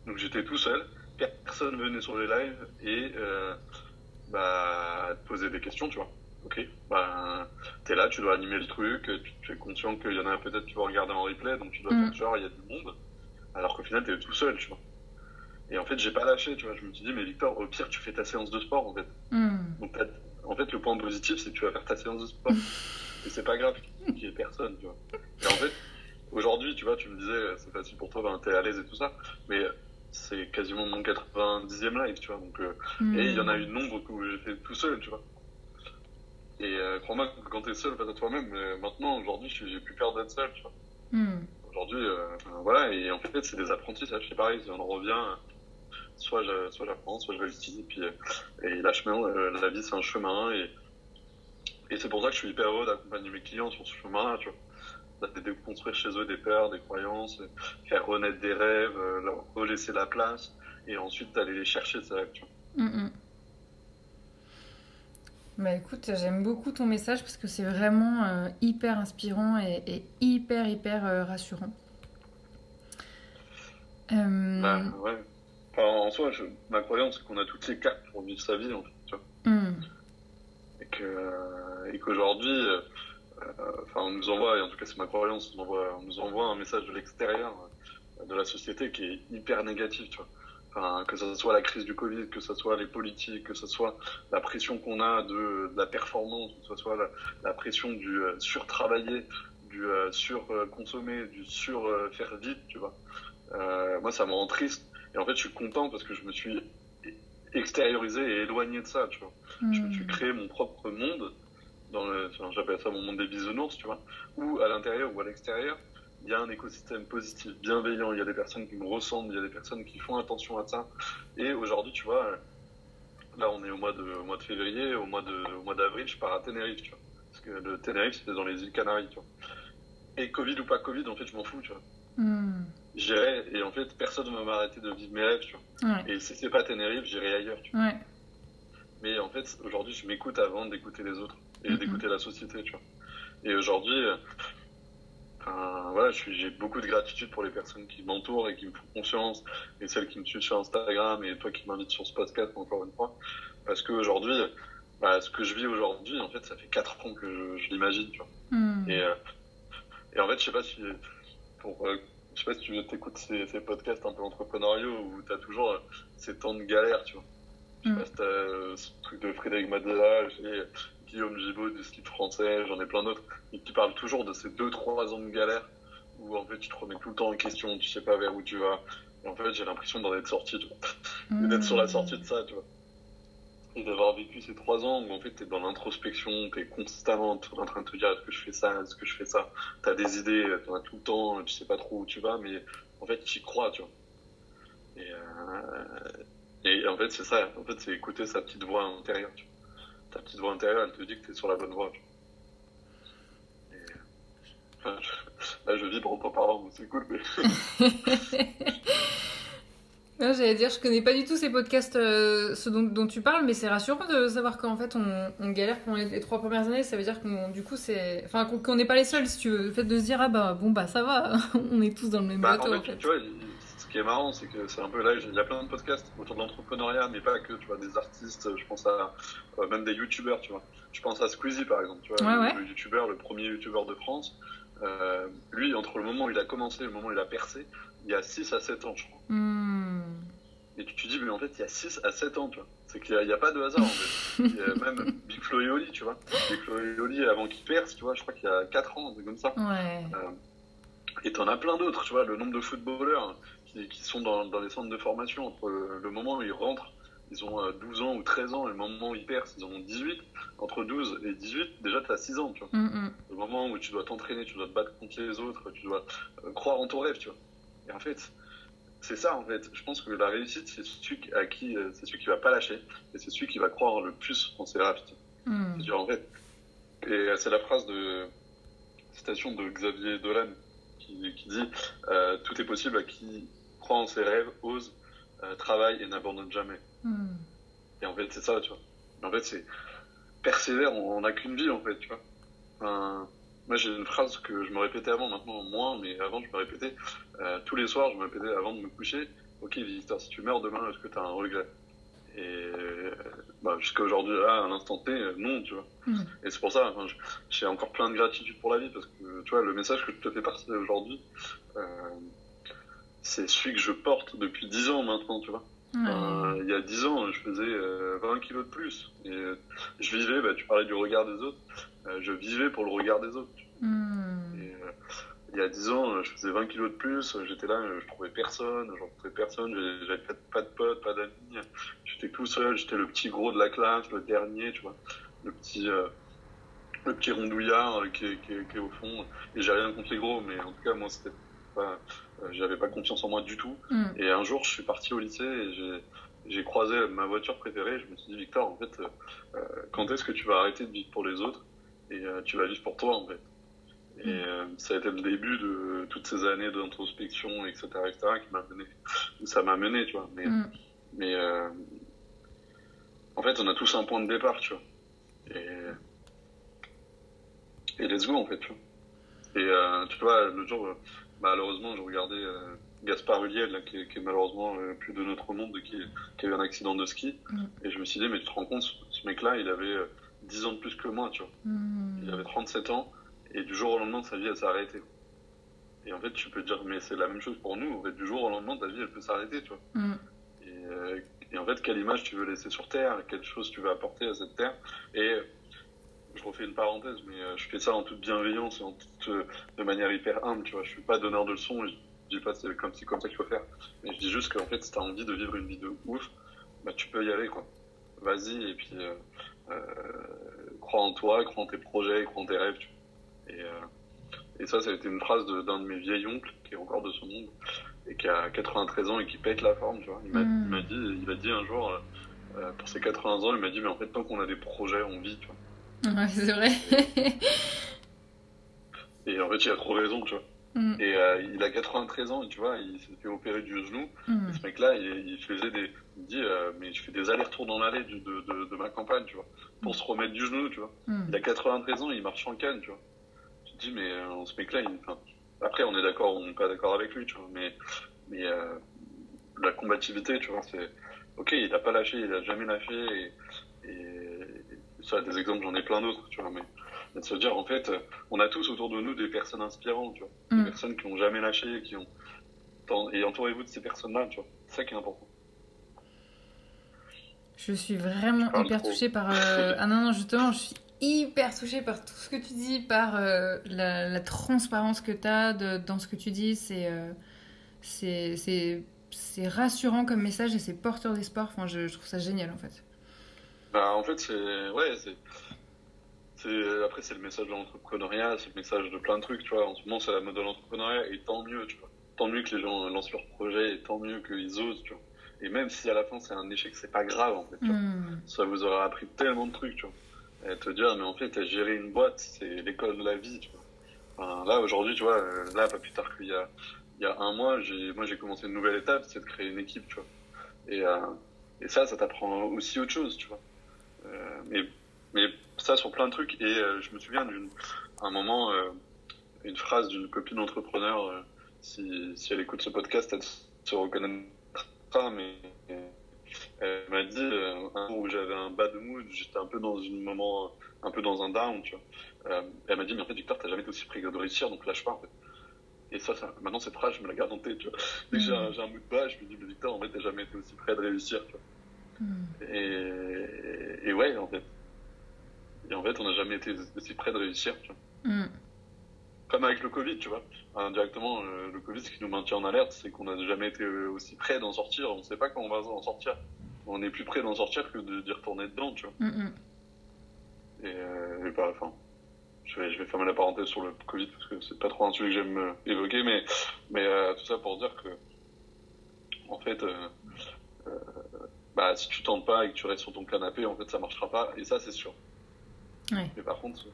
Donc j'étais tout seul. Personne venait sur les lives et euh, bah, te poser des questions, tu vois. Ok, bah, t'es là, tu dois animer le truc, tu, es conscient qu'il y en a peut-être qui vont regarder en replay, donc tu dois hmm. faire genre, il y a du monde alors qu'au final, t'es tout seul, tu vois. Et en fait, j'ai pas lâché, tu vois. Je me suis dit, mais Victor, au pire, tu fais ta séance de sport, en fait. Hmm. Donc, en fait, le point positif, c'est que tu vas faire ta séance de sport. et c'est pas grave qu'il y ait personne, tu vois. Et en fait, aujourd'hui, tu vois, tu me disais, c'est facile pour toi, ben, t'es à l'aise et tout ça. Mais c'est quasiment mon 90e live, tu vois. Donc, euh, Et il y en a eu nombre où j'ai fait tout seul, tu vois. Et euh, crois-moi que quand t'es seul face à toi-même, euh, maintenant, aujourd'hui, j'ai plus peur d'être seul, tu vois. Hmm aujourd'hui, euh, voilà, et en fait, c'est des apprentissages, c'est pareil, on en revient, soit j'apprends, soit je réutilise, et puis, et la, chemin, la vie, c'est un chemin, et, et c'est pour ça que je suis hyper heureux d'accompagner mes clients sur ce chemin-là, tu vois. De déconstruire chez eux des peurs, des croyances, faire renaître des rêves, leur relaisser la place, et ensuite d'aller les chercher, ces rêves. Mm, mm. Bah écoute, j'aime beaucoup ton message parce que c'est vraiment euh, hyper inspirant et, hyper, hyper euh, rassurant. Euh, bah ouais. en soi, ma croyance, c'est qu'on a toutes les cartes pour vivre sa vie, en fait, tu vois. Et, que, et qu'aujourd'hui, enfin, on nous envoie, et en tout cas c'est ma croyance, on, envoie, on nous envoie un message de l'extérieur de la société qui est hyper négatif, tu vois que ce soit la crise du Covid, que ce soit les politiques, que ce soit la pression qu'on a de, la performance, que ce soit la, pression du euh, surtravailler, du euh, surconsommer, du sur faire vite, tu vois. Euh, moi, ça me rend triste. Et en fait, je suis content parce que je me suis extériorisé et éloigné de ça, tu vois. Je me suis hmm. créé mon propre monde, dans le, j'appelle ça mon monde des bisounours, tu vois, ou à l'intérieur ou à l'extérieur, il y a un écosystème positif, bienveillant, il y a des personnes qui me ressemblent, il y a des personnes qui font attention à ça. Et aujourd'hui, tu vois, là on est au mois de, mois de février, au mois de, au mois d'avril, je pars à Tenerife, tu vois. Parce que le Tenerife, c'était dans les îles Canaries, tu vois. Et Covid ou pas Covid, en fait, je m'en fous, tu vois. Hmm. J'irai, et en fait, personne ne va m'arrêter de vivre mes rêves, tu vois. Et si c'est pas Tenerife, j'irai ailleurs, tu vois. Mais en fait, aujourd'hui, je m'écoute avant d'écouter les autres et d'écouter la société, tu vois. Et aujourd'hui, voilà, j'ai beaucoup de gratitude pour les personnes qui m'entourent et qui me font confiance, et celles qui me suivent sur Instagram, et toi qui m'invites sur ce podcast encore une fois, parce qu'aujourd'hui, bah, ce que je vis aujourd'hui, en fait, ça fait 4 ans que je, l'imagine, tu vois. Hmm. Et, euh, Et en fait, je sais pas si, pour, euh, je sais pas si tu écoutes ces, ces podcasts un peu entrepreneuriaux où tu as toujours euh, ces temps de galère, tu vois. Je sais Mm. pas si euh, ce truc de Frédéric Madela, j'ai Guillaume Gibaud du slip français, j'en ai plein d'autres, et qui parlent toujours de ces 2-3 ans de galère où en fait tu te remets tout le temps en question, tu sais pas vers où tu vas. Et en fait, j'ai l'impression d'en être sorti, tu vois. D'être sur la sortie de ça, tu vois. Et d'avoir vécu ces trois ans où en fait t'es dans l'introspection, t'es constamment en train de te dire est-ce que je fais ça, est-ce que je fais ça? T'as des idées, t'en as tout le temps, tu sais pas trop où tu vas, mais en fait tu y crois, tu vois. Et, euh, et en fait c'est ça, en fait c'est écouter sa petite voix intérieure, tu vois. Ta petite voix intérieure, elle te dit que t'es sur la bonne voie, tu. Et, enfin, je- là je vibre en t'en parlant, c'est cool, mais Non, J'allais dire, je connais pas du tout ces podcasts, euh, ceux dont, dont tu parles, mais c'est rassurant de savoir qu'en fait on, on galère pendant les, les trois premières années. Ça veut dire qu'on, du coup, c'est, enfin, qu'on n'est pas les seuls, si tu veux. Le fait de se dire, ah bah bon bah ça va, on est tous dans le même Bah, bateau. en En fait, tu vois, il- qui est marrant, c'est que c'est un peu là, il y a plein de podcasts autour de l'entrepreneuriat, mais pas que, tu vois, des artistes, je pense à euh, même des youtubeurs, tu vois. Je pense à Squeezie, par exemple, tu vois, Ouais, le, ouais. le youtubeur, le premier youtubeur de France. Euh, lui, entre le moment où il a commencé et le moment où il a percé, il y a 6 à 7 ans, je crois. Hmm. Et tu te dis, mais en fait, il y a 6 à 7 ans, tu vois. C'est qu'il n'y a, pas de hasard, en fait. Il y a même Big Flo et Oli, tu vois. Big Flo et Oli, avant qu'il perce, tu vois, je crois qu'il y a 4 ans, c'est comme ça. Ouais. Euh, et t'en as plein d'autres, tu vois, le nombre de footballeurs qui, qui sont dans, dans les centres de formation entre le, moment où ils rentrent, ils ont euh, 12 ans ou 13 ans, et le moment où ils percent, ils en ont 18. Entre 12 et 18, déjà t'as 6 ans, tu vois. Hmm, hmm. Le moment où tu dois t'entraîner, tu dois te battre contre les autres, tu dois euh, croire en ton rêve, tu vois. Et en fait, c'est ça, en fait. Je pense que la réussite, c'est celui à qui, euh, c'est celui qui va pas lâcher, et c'est celui qui va croire le plus en ses rêves, tu. C'est-à-dire, en fait, et euh, c'est la phrase de citation de Xavier Dolan qui, qui dit euh, Tout est possible à qui croit en ses rêves, ose, euh, travaille et n'abandonne jamais. Hmm. Et en fait, c'est ça, tu vois. Et en fait, c'est persévère, on n'a qu'une vie, en fait, tu vois. Enfin, moi, j'ai une phrase que je me répétais avant, maintenant moins, mais avant, je me répétais euh, tous les soirs, je me répétais avant de me coucher Ok, Victor, si tu meurs demain, est-ce que tu as un regret? Et euh, bah, jusqu'à aujourd'hui, là, à l'instant T, non, tu vois. Mm. Et c'est pour ça, enfin, j'ai encore plein de gratitude pour la vie, parce que, tu vois, le message que je te fais partager aujourd'hui, euh, c'est celui que je porte depuis 10 ans maintenant, tu vois. Euh, il y a 10 ans, je faisais euh, 20 kilos de plus. Et euh, je vivais, bah, tu parlais du regard des autres, euh, je vivais pour le regard des autres. Hmm. Et, il y a 10 ans, je faisais 20 kilos de plus, j'étais là, je trouvais personne, je rencontrais personne, j'avais pas, de- pas de potes, pas d'amis, j'étais tout seul, j'étais le petit gros de la classe, le dernier, tu vois, le petit, le petit rondouillard qui, est- qui, est- qui est au fond. Et j'ai rien contre les gros, mais en tout cas, moi, c'était pas, j'avais pas confiance en moi du tout. Hmm. Et un jour, je suis parti au lycée et j'ai, croisé ma voiture préférée. Je me suis dit, Victor, en fait, euh, euh, quand est-ce que tu vas arrêter de vivre pour les autres et euh, tu vas vivre pour toi, en fait? Et euh, ça a été le début de toutes ces années d'introspection, etc., etc., qui m'a mené, ça m'a mené, tu vois. Mais, mais euh, en fait, on a tous un point de départ, tu vois. Et, et let's go, en fait, tu vois. Et tu vois, le jour, malheureusement, je regardais euh, Gaspard Ulliel, là, qui, est, qui est malheureusement euh, plus de notre monde, qui, qui a eu un accident de ski. Mm. Et je me suis dit, mais tu te rends compte, ce, mec-là, il avait euh, 10 ans de plus que moi, tu vois. Hmm. Il avait 37 ans, et du jour au lendemain, sa vie, elle s'est arrêtée. Et en fait, tu peux te dire, mais c'est la même chose pour nous. En fait, du jour au lendemain, ta vie, elle peut s'arrêter, tu vois. Et, euh, et en fait, quelle image tu veux laisser sur Terre, quelle chose tu veux apporter à cette Terre. Et je refais une parenthèse, mais euh, je fais ça en toute bienveillance et en toute, euh, de manière hyper humble, tu vois. Je suis pas donneur de leçons, je dis pas c'est comme, c'est comme ça qu'il faut faire. Mais je dis juste qu'en fait, si t'as envie de vivre une vie de ouf, bah tu peux y aller, quoi. Vas-y, et puis euh, euh, crois en toi, crois en tes projets, crois en tes rêves, tu vois. Et, euh, et ça, ça a été une phrase d'un de, mes vieils oncles, qui est encore de ce monde, et qui a 93 ans et qui pète la forme, tu vois. Il m'a Mm. dit, il a dit un jour, pour ses 80 ans, il m'a dit, mais en fait, tant qu'on a des projets, on vit, tu vois. Ouais, c'est vrai. Et en fait, il a trop raison, tu vois. Hmm. Et euh, il a 93 ans, et tu vois, il s'est fait opérer du genou. Hmm. Et ce mec-là, il, il faisait des, il dit, euh, mais je fais des allers-retours dans l'allée de, de, de ma campagne, tu vois, pour se remettre du genou, tu vois. Il a 93 ans, il marche en canne, tu vois. Tu te dis, mais euh, ce mec-là, il, enfin, après, on est d'accord, on n'est pas d'accord avec lui, tu vois, mais, mais la combativité, tu vois, c'est, ok, il a pas lâché, il a jamais lâché, et, et, et ça, des exemples, j'en ai plein d'autres, tu vois, mais de se dire, en fait, on a tous autour de nous des personnes inspirantes, tu vois. Des Mm. personnes qui n'ont jamais lâché, qui ont. Et entourez-vous de ces personnes-là, tu vois. C'est ça qui est important. Je suis vraiment hyper trop. touchée par. euh, Ah non, non, justement, je suis hyper touchée par tout ce que tu dis, par euh, la, la transparence que tu as dans ce que tu dis. C'est euh, c'est rassurant comme message et c'est porteur d'espoir. Enfin, je, je trouve ça génial en fait. Bah, en fait, c'est. Ouais, c'est. Après, c'est le message de l'entrepreneuriat, c'est le message de plein de trucs, tu vois. En ce moment, c'est la mode de l'entrepreneuriat, et tant mieux, tu vois. Tant mieux que les gens lancent leurs projets, et tant mieux qu'ils osent, tu vois. Et même si à la fin c'est un échec, c'est pas grave, en fait. tu vois. Mm. Ça vous aura appris tellement de trucs, tu vois. Et te dire, mais en fait, gérer une boîte, c'est l'école de la vie, tu vois. Enfin, là, aujourd'hui, tu vois, euh, là, pas plus tard qu'il y a, il y a un mois, j'ai, moi, j'ai commencé une nouvelle étape, c'est de créer une équipe, tu vois. Et, euh, et ça, ça t'apprend aussi autre chose, tu vois. Euh, mais, mais ça, sur plein de trucs. Et euh, je me souviens d'une, un moment, euh, une phrase d'une copine entrepreneur, si, si elle écoute ce podcast, elle se reconnaîtra, mais elle m'a dit euh, un jour où j'avais un bad mood, j'étais un peu dans un moment, un peu dans un down, tu vois. Euh, elle m'a dit, mais en fait, Victor, t'as jamais été aussi près de réussir, donc lâche pas, en fait. Et ça, ça maintenant, cette phrase, je me la garde en tête, tu vois. Dès que j'ai un, j'ai un mood bas, je me dis, mais Victor, en fait, t'as jamais été aussi près de réussir, tu vois. Et, et ouais, en fait. Et en fait, on n'a jamais été aussi près de réussir, tu vois. Mm. Comme avec le Covid, tu vois. Indirectement, euh, le Covid, ce qui nous maintient en alerte, c'est qu'on n'a jamais été euh, aussi près d'en sortir. On ne sait pas quand on va en sortir. On est plus près d'en sortir que de- d'y retourner dedans, tu vois. Mm, mm. Et, euh, et bah, enfin, je vais, je vais fermer la parenthèse sur le Covid parce que c'est pas trop un sujet que j'aime euh, évoquer, mais, mais euh, tout ça pour dire que, en fait, euh, bah, si tu tentes pas et que tu restes sur ton canapé, en fait, ça marchera pas. Et ça, c'est sûr. Ouais. Mais par contre,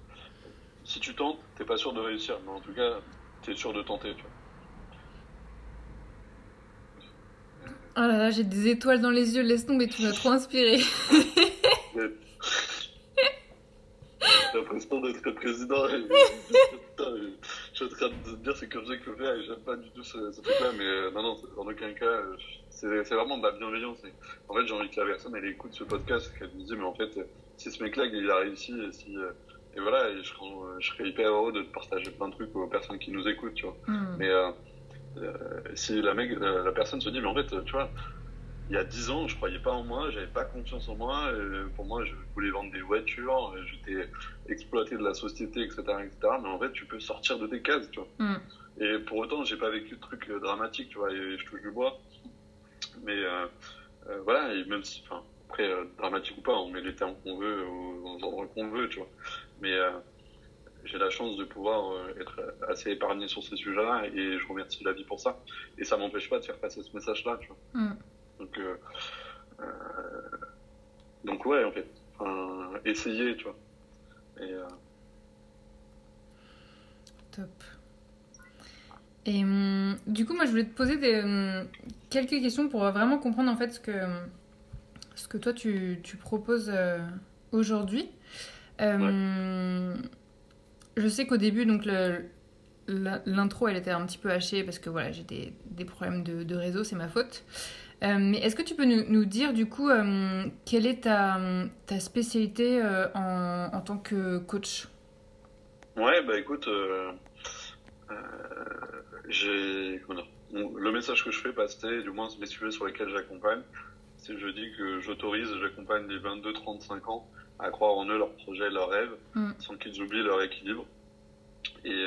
si tu tentes, t'es pas sûr de réussir, mais en tout cas, t'es sûr de tenter, tu vois. Oh là là, j'ai des étoiles dans les yeux, laisse tomber, tu m'as trop inspiré. J'ai l'impression d'être président. je suis en train de dire c'est comme ça qu'il faut faire et j'aime pas du tout ce, ce truc-là, mais euh, non, non, en aucun cas, euh, c'est vraiment de la bienveillance. Et en fait, j'ai envie que la personne elle écoute ce podcast et qu'elle me dise, mais en fait, euh, si ce mec-là il a réussi et si. et voilà, et je, serais, je serais hyper heureux de partager plein de trucs aux personnes qui nous écoutent, tu vois. Mm. Mais euh, si la, mec, la, la personne se dit, mais en fait, tu vois, il y a 10 ans, je croyais pas en moi, j'avais pas confiance en moi. euh, pour moi, je voulais vendre des voitures, j'étais exploité de la société, etc., etc. Mais en fait, tu peux sortir de tes cases, tu vois. Mm. Et pour autant, j'ai pas vécu de trucs euh, dramatiques, tu vois, et je touche du bois. Mais euh, euh, voilà, et même si, enfin, après, dramatique ou pas, on met les termes qu'on veut aux, endroits qu'on veut, tu vois. Mais j'ai la chance de pouvoir être assez épargné sur ces sujets-là et je remercie la vie pour ça. Et ça m'empêche pas de faire passer ce message-là, tu vois. Mm. Donc, euh, euh, donc ouais, en fait, enfin, essayer, tu vois. Et, euh, Top. Et hum, du coup, moi, je voulais te poser des, hum, quelques questions pour vraiment comprendre en fait ce que, ce que toi tu, tu proposes aujourd'hui. Euh, Je sais qu'au début, donc l'intro, elle était un petit peu hachée parce que voilà, j'ai des, des problèmes de, de réseau, c'est ma faute. Euh, mais est-ce que tu peux nous, nous dire du coup euh, quelle est ta, ta spécialité euh, en, en tant que coach? Ouais, bah écoute, j'ai le message que je fais passer, du moins les sujets sur lesquels j'accompagne, c'est je dis que j'autorise, j'accompagne les 22-35 ans à croire en eux, leurs projets, leurs rêves, Mm. sans qu'ils oublient leur équilibre. Et,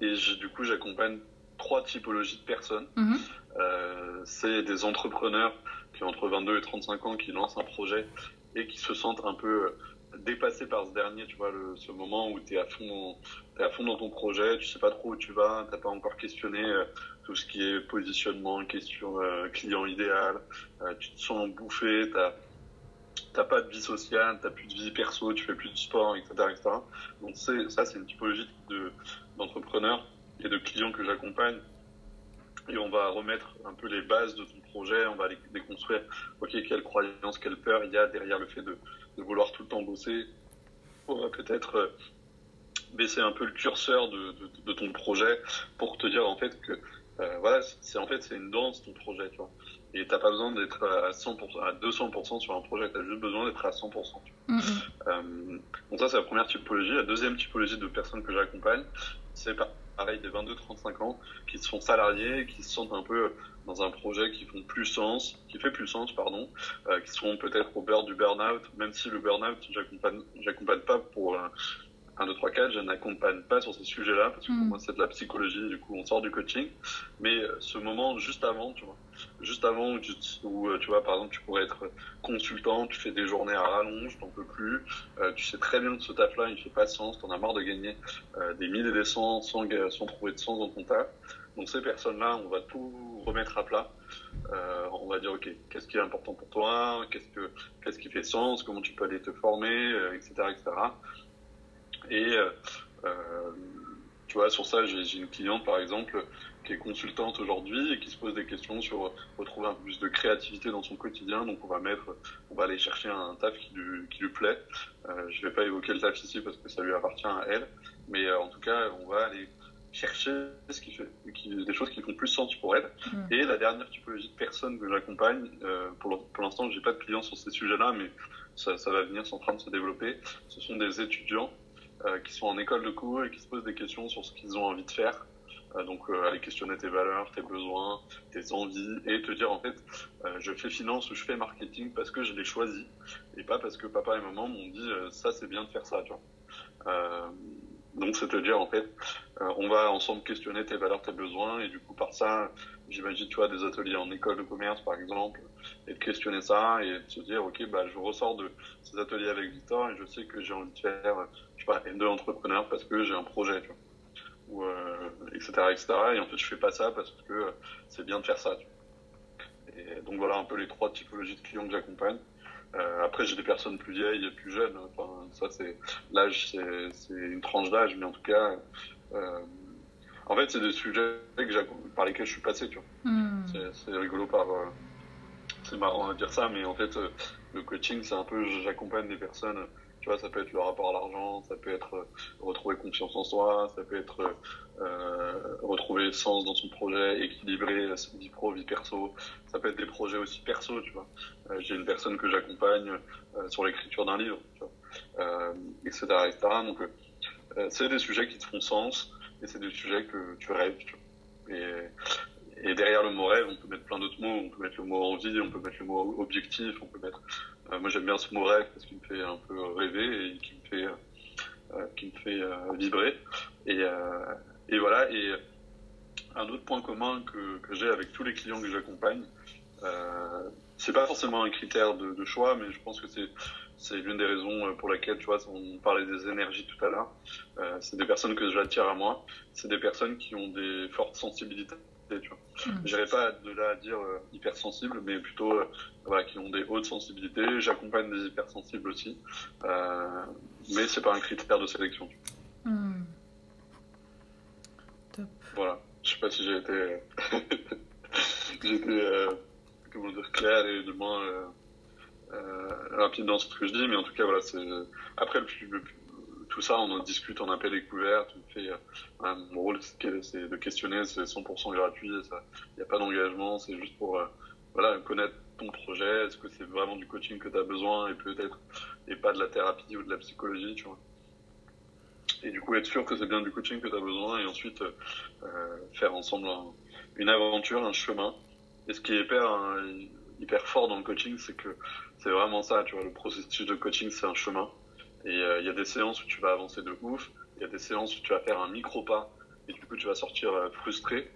et du coup, j'accompagne trois typologies de personnes. Mhm. Euh, c'est des entrepreneurs qui ont entre 22 et 35 ans qui lancent un projet et qui se sentent un peu euh, dépassés par ce dernier, tu vois, le, ce moment où tu es à fond dans, à fond dans ton projet, tu sais pas trop où tu vas, t'as pas encore questionné euh, tout ce qui est positionnement, question euh, client idéal, tu te sens bouffé, t'as t'as pas de vie sociale, t'as plus de vie perso, tu fais plus de sport, etc., etc. Donc ça, c'est une typologie de d'entrepreneurs et de clients que j'accompagne et on va remettre un peu les bases de ton projet, on va les déconstruire. Ok, quelle croyance, quelle peur il y a derrière le fait de, de vouloir tout le temps bosser. On va peut-être euh, baisser un peu le curseur de, de, de, ton projet pour te dire en fait que euh, voilà, c'est en fait c'est une danse ton projet, tu vois. Et t'as pas besoin d'être à 100%, à 200% sur un projet, tu as juste besoin d'être à 100%. Mm -hmm. donc ça, c'est la première typologie. La deuxième typologie de personnes que j'accompagne, c'est pareil des 22-35 ans qui sont salariés, qui se sentent un peu dans un projet qui font plus sens, qui fait plus sens, pardon, euh, qui sont peut-être au beurre du burn-out, même si le burn-out, j'accompagne, j'accompagne pas pour euh, 1, 2, 3, 4, je n'accompagne pas sur ces sujets-là, parce que pour mm. moi c'est de la psychologie, du coup on sort du coaching, mais euh, ce moment juste avant, tu vois, juste avant où tu, où, euh, tu vois, par exemple, tu pourrais être consultant, tu fais des journées à rallonge, t'en peux plus, euh, tu sais très bien que ce taf-là, il fait pas de sens, t'en as marre de gagner euh, des milliers et des cents sans, sans trouver de sens dans ton taf. Donc ces personnes-là, on va tout remettre à plat. Euh, on va dire, ok, qu'est-ce qui est important pour toi, qu'est-ce que, qu'est-ce qui fait sens, comment tu peux aller te former, etc., etc. Et euh, euh, tu vois, sur ça, j'ai une cliente, par exemple, qui est consultante aujourd'hui et qui se pose des questions sur retrouver un peu plus de créativité dans son quotidien. Donc, on va mettre, on va aller chercher un taf qui lui, qui lui plaît. Euh, je vais pas évoquer le taf ici parce que ça lui appartient à elle. Mais euh, en tout cas, on va aller chercher ce qui fait, qui, des choses qui font plus sens pour elle. Mmh. Et la dernière typologie de personnes que j'accompagne, euh, pour, pour l'instant, j'ai pas de clients sur ces sujets-là, mais ça, ça va venir, c'est en train de se développer. Ce sont des étudiants euh, qui sont en école de cours et qui se posent des questions sur ce qu'ils ont envie de faire. Euh, donc euh, aller questionner tes valeurs, tes besoins, tes envies et te dire en fait euh, je fais finance ou je fais marketing parce que je l'ai choisi et pas parce que papa et maman m'ont dit euh, ça c'est bien de faire ça tu vois. Donc c'est te dire en fait on va ensemble questionner tes valeurs, tes besoins et du coup par ça j'imagine tu vois des ateliers en école de commerce par exemple et de questionner ça et de se dire ok bah je ressors de ces ateliers avec Victor et je sais que j'ai envie de faire je sais pas M2 entrepreneur parce que j'ai un projet tu vois ou euh, etc etc et en fait je fais pas ça parce que euh, c'est bien de faire ça et donc voilà un peu les trois typologies de clients que j'accompagne euh, après j'ai des personnes plus vieilles et plus jeunes enfin ça c'est l'âge c'est une tranche d'âge mais en tout cas euh, en fait c'est des sujets que par lesquels je suis passé tu vois mm. c'est rigolo par euh, c'est marrant à dire ça mais en fait le coaching c'est un peu j'accompagne des personnes ça peut être le rapport à l'argent, ça peut être euh, retrouver confiance en soi, ça peut être euh, retrouver sens dans son projet, équilibrer vie pro, vie perso. Ça peut être des projets aussi perso, tu vois. Euh, J'ai une personne que j'accompagne sur l'écriture d'un livre, etc.. Donc, c'est des sujets qui te font sens et c'est des sujets que tu rêves, tu vois. Et derrière le mot rêve, on peut mettre plein d'autres mots. On peut mettre le mot envie, on peut mettre le mot objectif, on peut mettre. Euh, moi, j'aime bien ce mot rêve parce qu'il me fait un peu rêver et qui me fait, euh, qui me fait euh, vibrer. Et, euh, et voilà. Et un autre point commun que, que j'ai avec tous les clients que j'accompagne, euh, c'est pas forcément un critère de, choix, mais je pense que c'est c'est l'une des raisons pour laquelle, tu vois, on parlait des énergies tout à l'heure. Euh, c'est des personnes que j'attire à moi. C'est des personnes qui ont des fortes sensibilités tu vois. Mmh. J'irai pas de là à dire euh, hypersensibles, mais plutôt euh, voilà, qui ont des hautes sensibilités. J'accompagne des hypersensibles aussi, euh, mais c'est pas un critère de sélection. Mmh. Top. Voilà. Je sais pas si j'ai été, j'ai été euh, comment dire clair et de moins euh, rapide dans ce que je dis, mais en tout cas voilà, c'est après le, le, tout ça, on en discute en appel découverte. On fait, euh, mon rôle, c'est de questionner, c'est 100% gratuit. Il n'y a pas d'engagement, c'est juste pour euh, voilà, connaître ton projet. Est-ce que c'est vraiment du coaching que tu as besoin et peut-être, et pas de la thérapie ou de la psychologie, tu vois. Et du coup, être sûr que c'est bien du coaching que tu as besoin et ensuite euh, faire ensemble un, une aventure, un chemin. Et ce qui est hyper, hyper fort dans le coaching, c'est que c'est vraiment ça, tu vois. Le processus de coaching, c'est un chemin. Et il euh, y a des séances où tu vas avancer de ouf, il y a des séances où tu vas faire un micro pas et du coup tu vas sortir euh, frustré.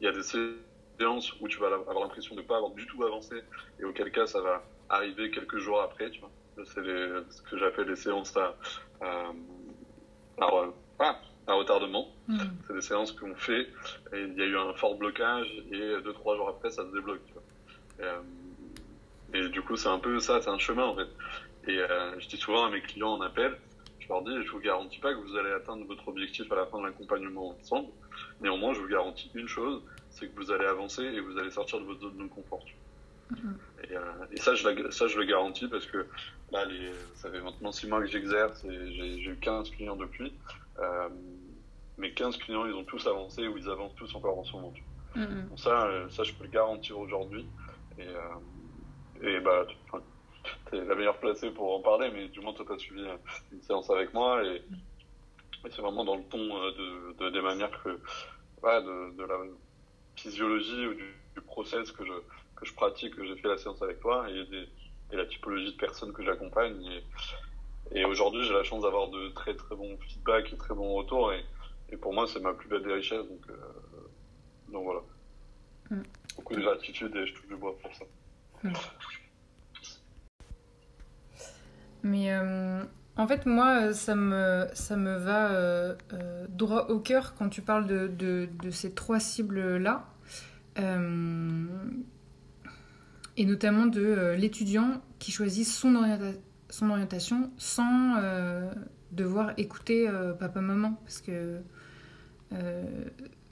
Il y a des séances où tu vas avoir l'impression de ne pas avoir du tout avancé et auquel cas ça va arriver quelques jours après. Tu vois, c'est ce que j'appelle les séances à, à, à, ah, à retardement. Mmh. C'est des séances qu'on fait et il y a eu un fort blocage et deux trois jours après ça se débloque. Tu vois. Et, euh, et du coup c'est un peu ça, c'est un chemin en fait. Et euh, je dis souvent à mes clients en appel, je leur dis, je vous garantis pas que vous allez atteindre votre objectif à la fin de l'accompagnement ensemble. Néanmoins, je vous garantis une chose, c'est que vous allez avancer et vous allez sortir de votre zone de confort. Mm-hmm. Et, euh, et, ça, je la, ça, je le garantis parce que là, les, ça fait maintenant six mois que j'exerce et j'ai eu 15 clients depuis. Euh, mes 15 clients, ils ont tous avancé ou ils avancent tous encore en ce moment. Mm -hmm. Donc ça, euh, ça, je peux le garantir aujourd'hui. Et, et bah, tu es la meilleure placée pour en parler, mais du moins, toi, tu as suivi une séance avec moi et, c'est vraiment dans le ton de, de des manières que, ouais, de, de la physiologie ou du, du process que je, que je pratique, que j'ai fait la séance avec toi et, des, et la typologie de personnes que j'accompagne. Et, et aujourd'hui, j'ai la chance d'avoir de très très bons feedbacks et très bons retours. Et, et pour moi, c'est ma plus belle des richesses. Donc, euh, donc voilà. Mm. Beaucoup de gratitude et je touche du bois pour ça. Mm. Mais euh, en fait, moi, ça me, ça me va euh, droit au cœur quand tu parles de, de, ces trois cibles-là. Euh, et notamment de euh, l'étudiant qui choisit son, son orientation sans euh, devoir écouter papa-maman. Parce que.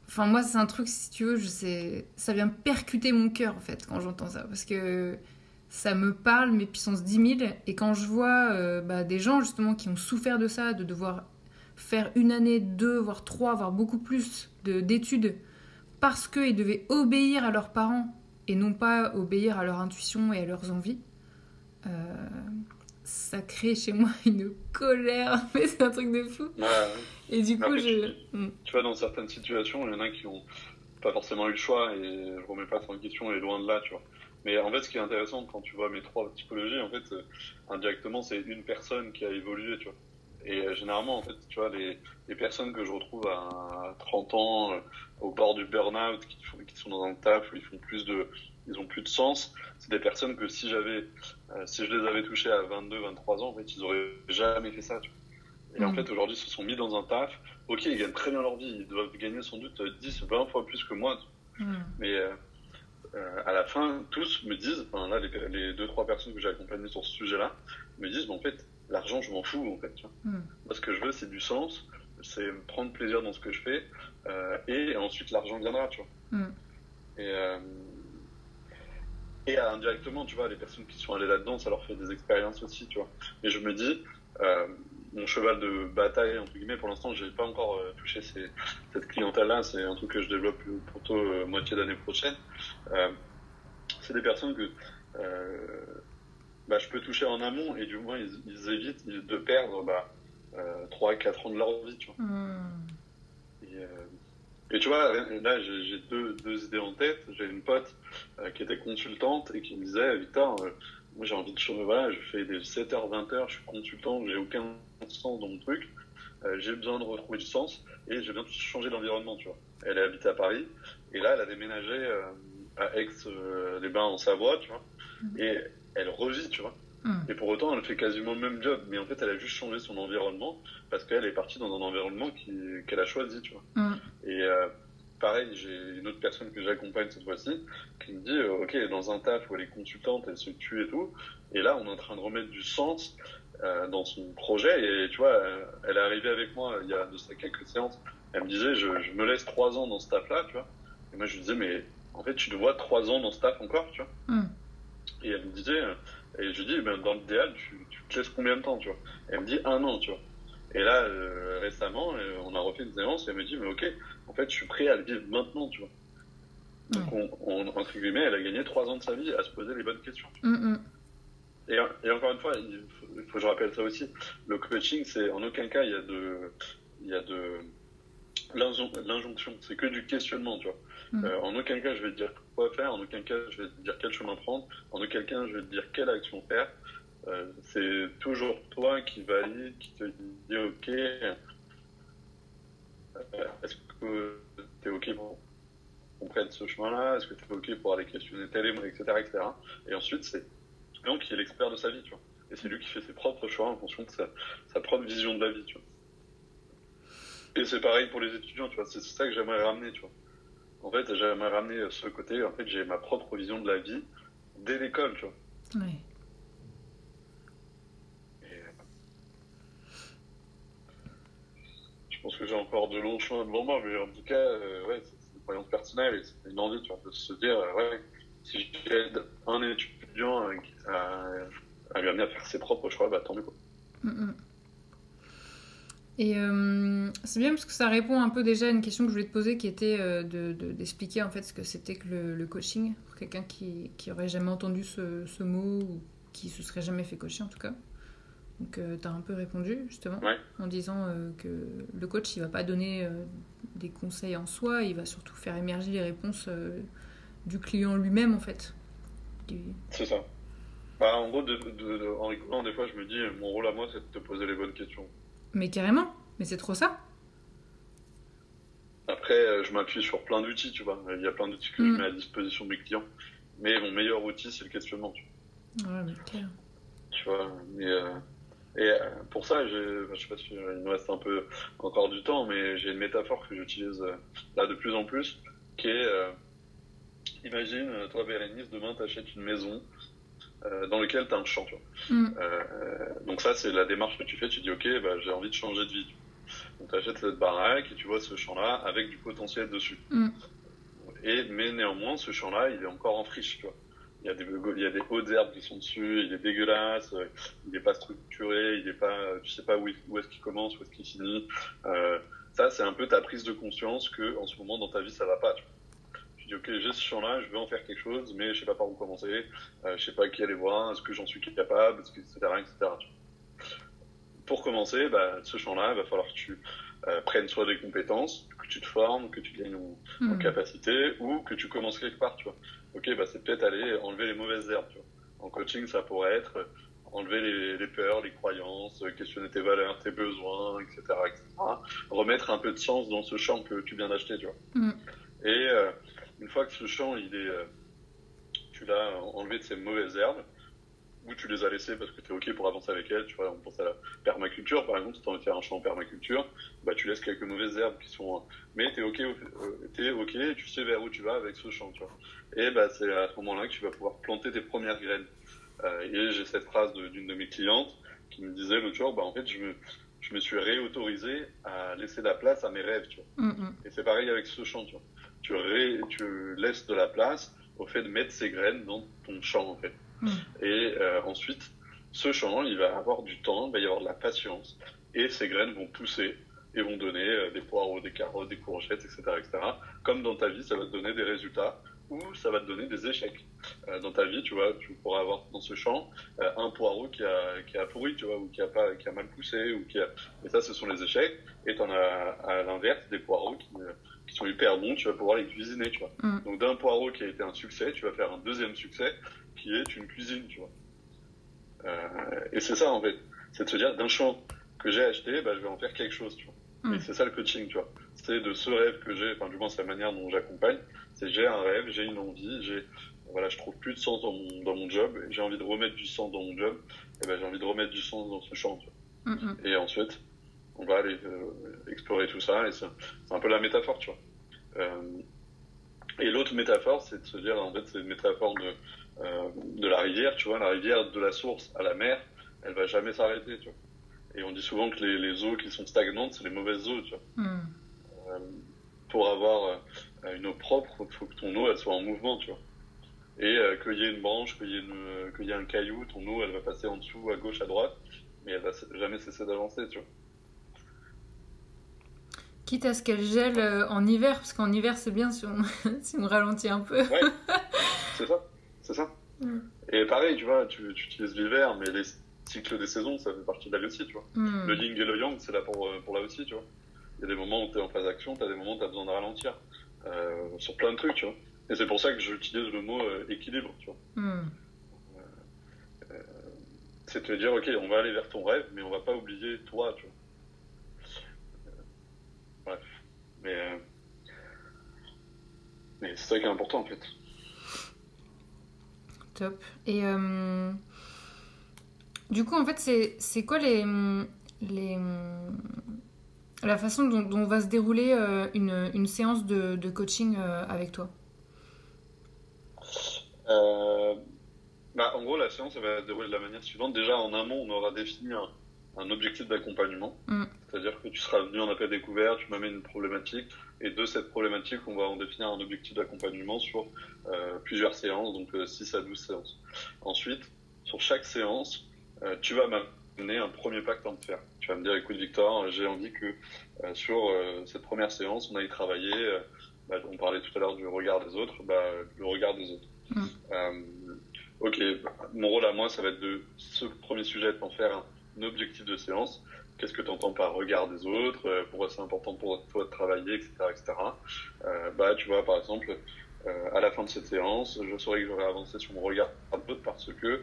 Enfin, moi, c'est un truc, si tu veux, je sais, ça vient percuter mon cœur, en fait, quand j'entends ça. Parce que ça me parle, mais puissance 10 000. Et quand je vois bah, des gens, justement, qui ont souffert de ça, de devoir faire une année, deux, voire trois, voire beaucoup plus d'études parce qu'ils devaient obéir à leurs parents et non pas obéir à leur intuition et à leurs envies, euh, ça crée chez moi une colère, mais c'est un truc de fou. Et du coup, je... Hmm. Tu, vois, dans certaines situations, il y en a qui ont pas forcément eu le choix et je remets pas ça en question, et loin de là, tu vois. Mais en fait, ce qui est intéressant quand tu vois mes trois typologies, en fait, euh, indirectement, c'est une personne qui a évolué, tu vois. Et euh, généralement, en fait, tu vois, les, les, personnes que je retrouve à 30 ans, euh, au bord du burn-out, qui, qui, sont dans un taf où ils font plus de, ils ont plus de sens, c'est des personnes que si j'avais, euh, si je les avais touchés à 22, 23 ans, en fait, ils auraient jamais fait ça, tu vois. Et en mmh. fait, aujourd'hui, ils se sont mis dans un taf. Ok, ils gagnent très bien leur vie. Ils doivent gagner sans doute 10, 20 fois plus que moi. Mmh. Mais euh, à la fin, tous me disent, enfin là, les, les deux, trois personnes que j'ai accompagnées sur ce sujet-là, me disent, en fait, l'argent, je m'en fous, en fait. Tu vois. Hmm. ce que je veux, c'est du sens, c'est prendre plaisir dans ce que je fais, euh, et ensuite l'argent viendra, tu vois. Hmm. Et, euh, et indirectement, tu vois, les personnes qui sont allées là-dedans, ça leur fait des expériences aussi, tu vois. Et je me dis, euh, mon cheval de bataille, entre guillemets, pour l'instant, j'ai pas encore touché ces, cette clientèle-là, c'est un truc que je développe plutôt moitié d'année prochaine. c'est des personnes que bah, je peux toucher en amont et du moins ils, évitent de perdre bah, euh, 3-4 ans de leur vie. Tu vois. Hmm. Et, euh, et, tu vois, là j'ai deux, deux, idées en tête. J'ai une pote euh, qui était consultante et qui me disait Victor, euh, moi j'ai envie de changer, voilà, je fais des 7h, 20h, je suis consultant, j'ai aucun sens dans mon truc. j'ai besoin de retrouver du sens et j'ai besoin de changer d'environnement, tu vois. Elle habite à Paris et là elle a déménagé à Aix-les-Bains en Savoie, tu vois. Hmm. Et elle revit, tu vois. Hmm. Et pour autant, elle fait quasiment le même job, mais en fait, elle a juste changé son environnement parce qu'elle est partie dans un environnement qu'elle a choisi, tu vois. Hmm. Et euh, pareil, j'ai une autre personne que j'accompagne cette fois-ci qui me dit, euh, ok, dans un taf où elle est consultante, elle se tue et tout, et là, on est en train de remettre du sens euh, dans son projet. Et tu vois, elle est arrivée avec moi il y a de ça quelques séances. Elle me disait, je, je me laisse trois ans dans ce taf-là, tu vois. Et moi, je lui disais, mais en fait, tu te vois trois ans dans ce taf encore, tu vois. Hmm. Et elle me disait, euh, et je lui dis, ben, dans l'idéal, tu, tu te laisses combien de temps, tu vois Elle me dit un an, tu vois. Et là, euh, récemment, euh, on a refait une séance et elle me dit, mais ok, en fait, je suis prêt à le vivre maintenant, tu vois. Donc, on, entre guillemets, elle a gagné trois ans de sa vie à se poser les bonnes questions. Mm, mm. Et, et, encore une fois, il faut, il faut, que je rappelle ça aussi. Le coaching, c'est en aucun cas, il y a de, il y a de l'injonction. C'est que du questionnement, tu vois. Mm. Euh, en aucun cas, je vais te dire quoi faire, en aucun cas, je vais te dire quel chemin prendre, en aucun cas, je vais te dire quelle action faire. Euh, c'est toujours toi qui valide, qui te dit OK, euh, est-ce que tu es OK pour qu'on prenne ce chemin-là? Est-ce que tu es OK pour aller questionner tel et etc., etc. Et ensuite, c'est qui est l'expert de sa vie, tu vois. Et c'est lui qui fait ses propres choix en fonction de sa, sa propre vision de la vie, tu vois. Et c'est pareil pour les étudiants, tu vois. C'est ça que j'aimerais ramener, tu vois. En fait, j'aimerais ramener ce côté, en fait, j'ai ma propre vision de la vie dès l'école, tu vois. Oui. Euh, je pense que j'ai encore de longs chemins devant moi, mais en tout cas, euh, ouais, c'est une croyance personnelle et c'est une envie, tu vois, de se dire, euh, ouais, si j'aide un étudiant à, à, lui amener à faire ses propres choix, bah tant mieux, quoi. Mm, mm. Et euh, c'est bien parce que ça répond un peu déjà à une question que je voulais te poser qui était euh, d'expliquer en fait ce que c'était que le, coaching pour quelqu'un qui, qui aurait jamais entendu ce, ce, mot ou qui se serait jamais fait coacher en tout cas. Donc euh, tu as un peu répondu justement en disant que le coach il va pas donner des conseils en soi, il va surtout faire émerger les réponses du client lui-même en fait. C'est ça. Bah, en gros, de, en rigolant, des fois je me dis mon rôle à moi c'est de te poser les bonnes questions. Mais carrément, mais c'est trop ça. Après, euh, je m'appuie sur plein d'outils, tu vois. Il y a plein d'outils que je mm. mets à disposition de mes clients. Mais mon meilleur outil, c'est le questionnement. Tu vois. Ouais, mais. Tu vois, mais. Euh, et euh, pour ça, je sais pas si il me reste un peu encore du temps, mais j'ai une métaphore que j'utilise là de plus en plus, qui est, imagine, toi Bérénice, demain t'achètes une maison euh, dans lequel tu as un champ. Mm. Euh, donc ça, c'est la démarche que tu fais. Tu dis, ok, bah, j'ai envie de changer de vie. Donc tu achètes cette baraque et tu vois ce champ-là avec du potentiel dessus. Mm. Et, mais néanmoins, ce champ-là, il est encore en friche. Tu vois. Il y, a des, il y a des hautes herbes qui sont dessus, il est dégueulasse, euh, il n'est pas structuré, il est pas, tu sais pas où, où est-ce qu'il commence, où est-ce qu'il finit. Euh, ça, c'est un peu ta prise de conscience que en ce moment dans ta vie, ça va pas. Tu vois. Je dis, ok, j'ai ce champ-là, je veux en faire quelque chose, mais je sais pas par où commencer, euh, je sais pas qui aller voir, est-ce que j'en suis capable, etc., etc. Pour commencer, bah, ce champ-là, il va falloir que tu euh, prennes soit des compétences, que tu te formes, que tu gagnes en, hmm. capacité, ou que tu commences quelque part, tu vois. Ok, bah, c'est peut-être aller enlever les mauvaises herbes, tu vois. En coaching, ça pourrait être enlever les, peurs, les croyances, questionner tes valeurs, tes besoins, etc., etc. Remettre un peu de sens dans ce champ que tu viens d'acheter, tu vois. Hmm. Et euh, une fois que ce champ, il est, euh, tu l'as enlevé de ces mauvaises herbes, ou tu les as laissées parce que tu es OK pour avancer avec elles, tu vois, on pense à la permaculture par exemple, si tu as faire un champ en permaculture, bah, tu laisses quelques mauvaises herbes qui sont. Mais tu es OK, euh, es OK, tu sais vers où tu vas avec ce champ, tu vois. Et bah, c'est à ce moment-là que tu vas pouvoir planter tes premières graines. Euh, et j'ai cette phrase d'une de, mes clientes qui me disait l'autre jour, bah, en fait, je me, je me suis réautorisé à laisser la place à mes rêves, tu vois. Mm, mm. Et c'est pareil avec ce champ, tu vois tu, tu laisses de la place au fait de mettre ces graines dans ton champ, en fait. Mm. Et euh, ensuite, ce champ, il va avoir du temps, il va y avoir de la patience, et ces graines vont pousser et vont donner euh, des poireaux, des carottes, des courgettes, etc., etc. Comme dans ta vie, ça va te donner des résultats ou ça va te donner des échecs. Euh, dans ta vie, tu vois, tu pourras avoir dans ce champ un poireau qui a, qui a pourri, tu vois, ou qui a, pas, qui a mal poussé, ou qui a... Et ça, ce sont les échecs. Et tu en as à l'inverse des poireaux qui qui sont hyper bons, tu vas pouvoir les cuisiner, tu vois. Mm. Donc d'un poireau qui a été un succès, tu vas faire un deuxième succès qui est une cuisine, tu vois. Euh, et c'est ça en fait, c'est de se dire d'un champ que j'ai acheté, bah, je vais en faire quelque chose, tu vois. Mm. Et c'est ça le coaching, tu vois. C'est de ce rêve que j'ai, enfin du moins c'est la manière dont j'accompagne, c'est j'ai un rêve, j'ai une envie, j'ai voilà, je trouve plus de sens dans mon, dans mon job, j'ai envie de remettre du sens dans mon job, et ben j'ai envie de remettre du sens dans ce champ, tu vois. Mm, et ensuite, on va aller euh, explorer tout ça. Et c'est un peu la métaphore, tu vois. Euh, et l'autre métaphore, c'est de se dire, en fait, c'est une métaphore de, euh, de la rivière, tu vois, la rivière de la source à la mer, elle va jamais s'arrêter, tu vois. Et on dit souvent que les, les eaux qui sont stagnantes, c'est les mauvaises eaux, tu vois. Hmm. pour avoir une eau propre, il faut que ton eau, elle soit en mouvement, tu vois. Et qu'il y ait une branche, qu'il y, ait y ait un caillou, ton eau, elle va passer en dessous, à gauche, à droite, mais elle va jamais cesser d'avancer, tu vois. Quitte à ce qu'elle gèle euh, en hiver, parce qu'en hiver c'est bien si on, si on ralentit un peu. Ouais, c'est ça, c'est ça. Mm. Et pareil, tu vois, tu, tu utilises l'hiver, mais les cycles des saisons, ça fait partie de la vie aussi, tu vois. Mm. Le yin et le yang, c'est là pour, euh, pour là aussi, tu vois. Il y a des moments où tu es en phase d'action, tu as des moments où tu as besoin de ralentir. Euh, sur plein de trucs, tu vois. Et c'est pour ça que j'utilise le mot équilibre, tu vois. Mm. c'est de te dire, ok, on va aller vers ton rêve, mais on va pas oublier toi, tu vois. Mais, euh, mais c'est ça qui est important en fait. Top. Et euh, du coup, en fait, c'est quoi les, les, la façon dont, dont va se dérouler euh, une, une, séance de, de coaching avec toi? Bah, En gros, la séance va se dérouler de la manière suivante. Déjà, en amont, on aura défini un, un objectif d'accompagnement. Mm. C'est-à-dire que tu seras venu en appel découvert, tu m'amènes une problématique, et de cette problématique, on va en définir un objectif d'accompagnement sur euh, plusieurs séances, donc 6 euh, à 12 séances. Ensuite, sur chaque séance, euh, tu vas donner un premier as envie de faire. Tu vas me dire, écoute Victor, j'ai envie que sur cette première séance, on aille travailler, bah, on parlait tout à l'heure du regard des autres, bah, le regard des autres. Mm. ok, mon rôle à moi, ça va être de ce premier sujet, d'en faire un objectif de séance qu'est-ce que tu entends par regard des autres, euh, pourquoi c'est important pour toi de travailler, etc. etc. Euh, bah, tu vois, par exemple, euh, à la fin de cette séance, je saurais que j'aurais avancé sur mon regard d'autres parce que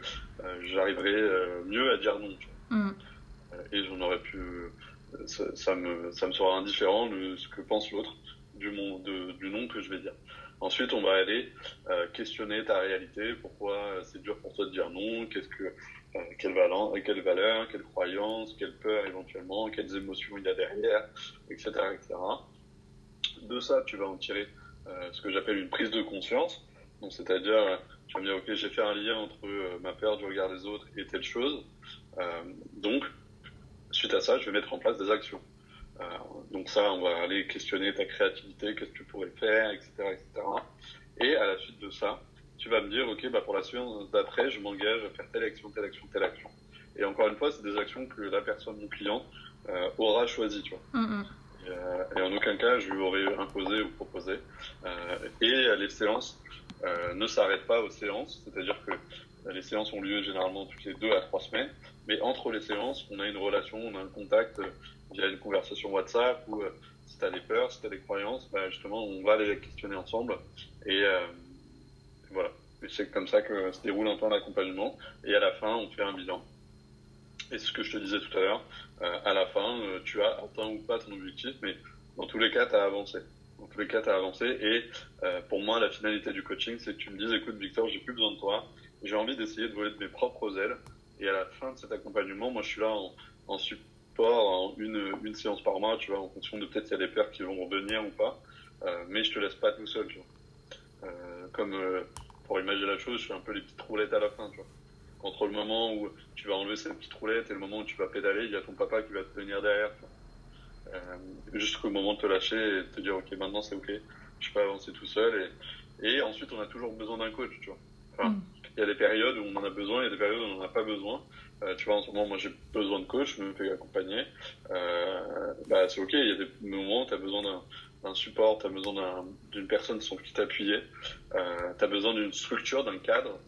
j'arriverais mieux à dire non. Mm. et j'en aurais pu... Ça, me, ça me sera indifférent de ce que pense l'autre du, du nom que je vais dire. Ensuite, on va aller questionner ta réalité, pourquoi c'est dur pour toi de dire non, qu'est-ce que euh, quelle, valeur, quelle valeur, quelle croyance, quelle peur éventuellement, quelles émotions il y a derrière, etc. etc. De ça, tu vas en tirer euh, ce que j'appelle une prise de conscience. Donc, c'est-à-dire, tu vas me dire, ok, j'ai fait un lien entre euh, ma peur du regard des autres et telle chose. donc, suite à ça, je vais mettre en place des actions. donc ça, on va aller questionner ta créativité, qu'est-ce que tu pourrais faire, etc., etc. Et à la suite de ça, tu vas me dire, OK, bah, pour la séance d'après, je m'engage à faire telle action, telle action, telle action. Et encore une fois, c'est des actions que la personne, mon client, euh, aura choisies, tu vois. Mm. Euh, et, en aucun cas, je lui aurais imposé ou proposé. Euh, et les séances ne s'arrêtent pas aux séances, c'est-à-dire que les séances ont lieu généralement toutes les deux à trois semaines, mais entre les séances, on a une relation, on a un contact via une conversation WhatsApp ou si tu as des peurs, si tu as des croyances, bah, justement, on va les questionner ensemble et voilà. c'est comme ça que se déroule un temps d'accompagnement. Et à la fin, on fait un bilan. Et c'est ce que je te disais tout à l'heure. Euh, à la fin, euh, tu as atteint ou pas ton objectif, mais dans tous les cas, tu as avancé. Dans tous les cas, tu as avancé. Et euh, pour moi, la finalité du coaching, c'est que tu me dises, écoute, Victor, j'ai plus besoin de toi. J'ai envie d'essayer de voler de mes propres ailes. Et à la fin de cet accompagnement, moi, je suis là en, support, en une, une séance par mois, tu vois, en fonction de peut-être il y a des pères qui vont revenir ou pas. mais je te laisse pas tout seul, tu vois. Comme pour imaginer la chose, je fais un peu les petites roulettes à la fin, tu vois. Entre le moment où tu vas enlever cette petite roulette et le moment où tu vas pédaler, il y a ton papa qui va te tenir derrière, euh, jusqu'au moment de te lâcher et de te dire, ok, maintenant c'est ok, je peux avancer tout seul. Et, et ensuite, on a toujours besoin d'un coach, tu vois. Enfin, mm. il y a des périodes où on en a besoin, il y a des périodes où on n'en a pas besoin. Euh, tu vois, en ce moment, moi, j'ai besoin de coach, je me fais accompagner. Euh, bah, c'est ok, il y a des moments où tu as besoin d'un un support, tu as besoin d'une personne sur qui t'appuyer, euh, tu as besoin d'une structure, d'un cadre.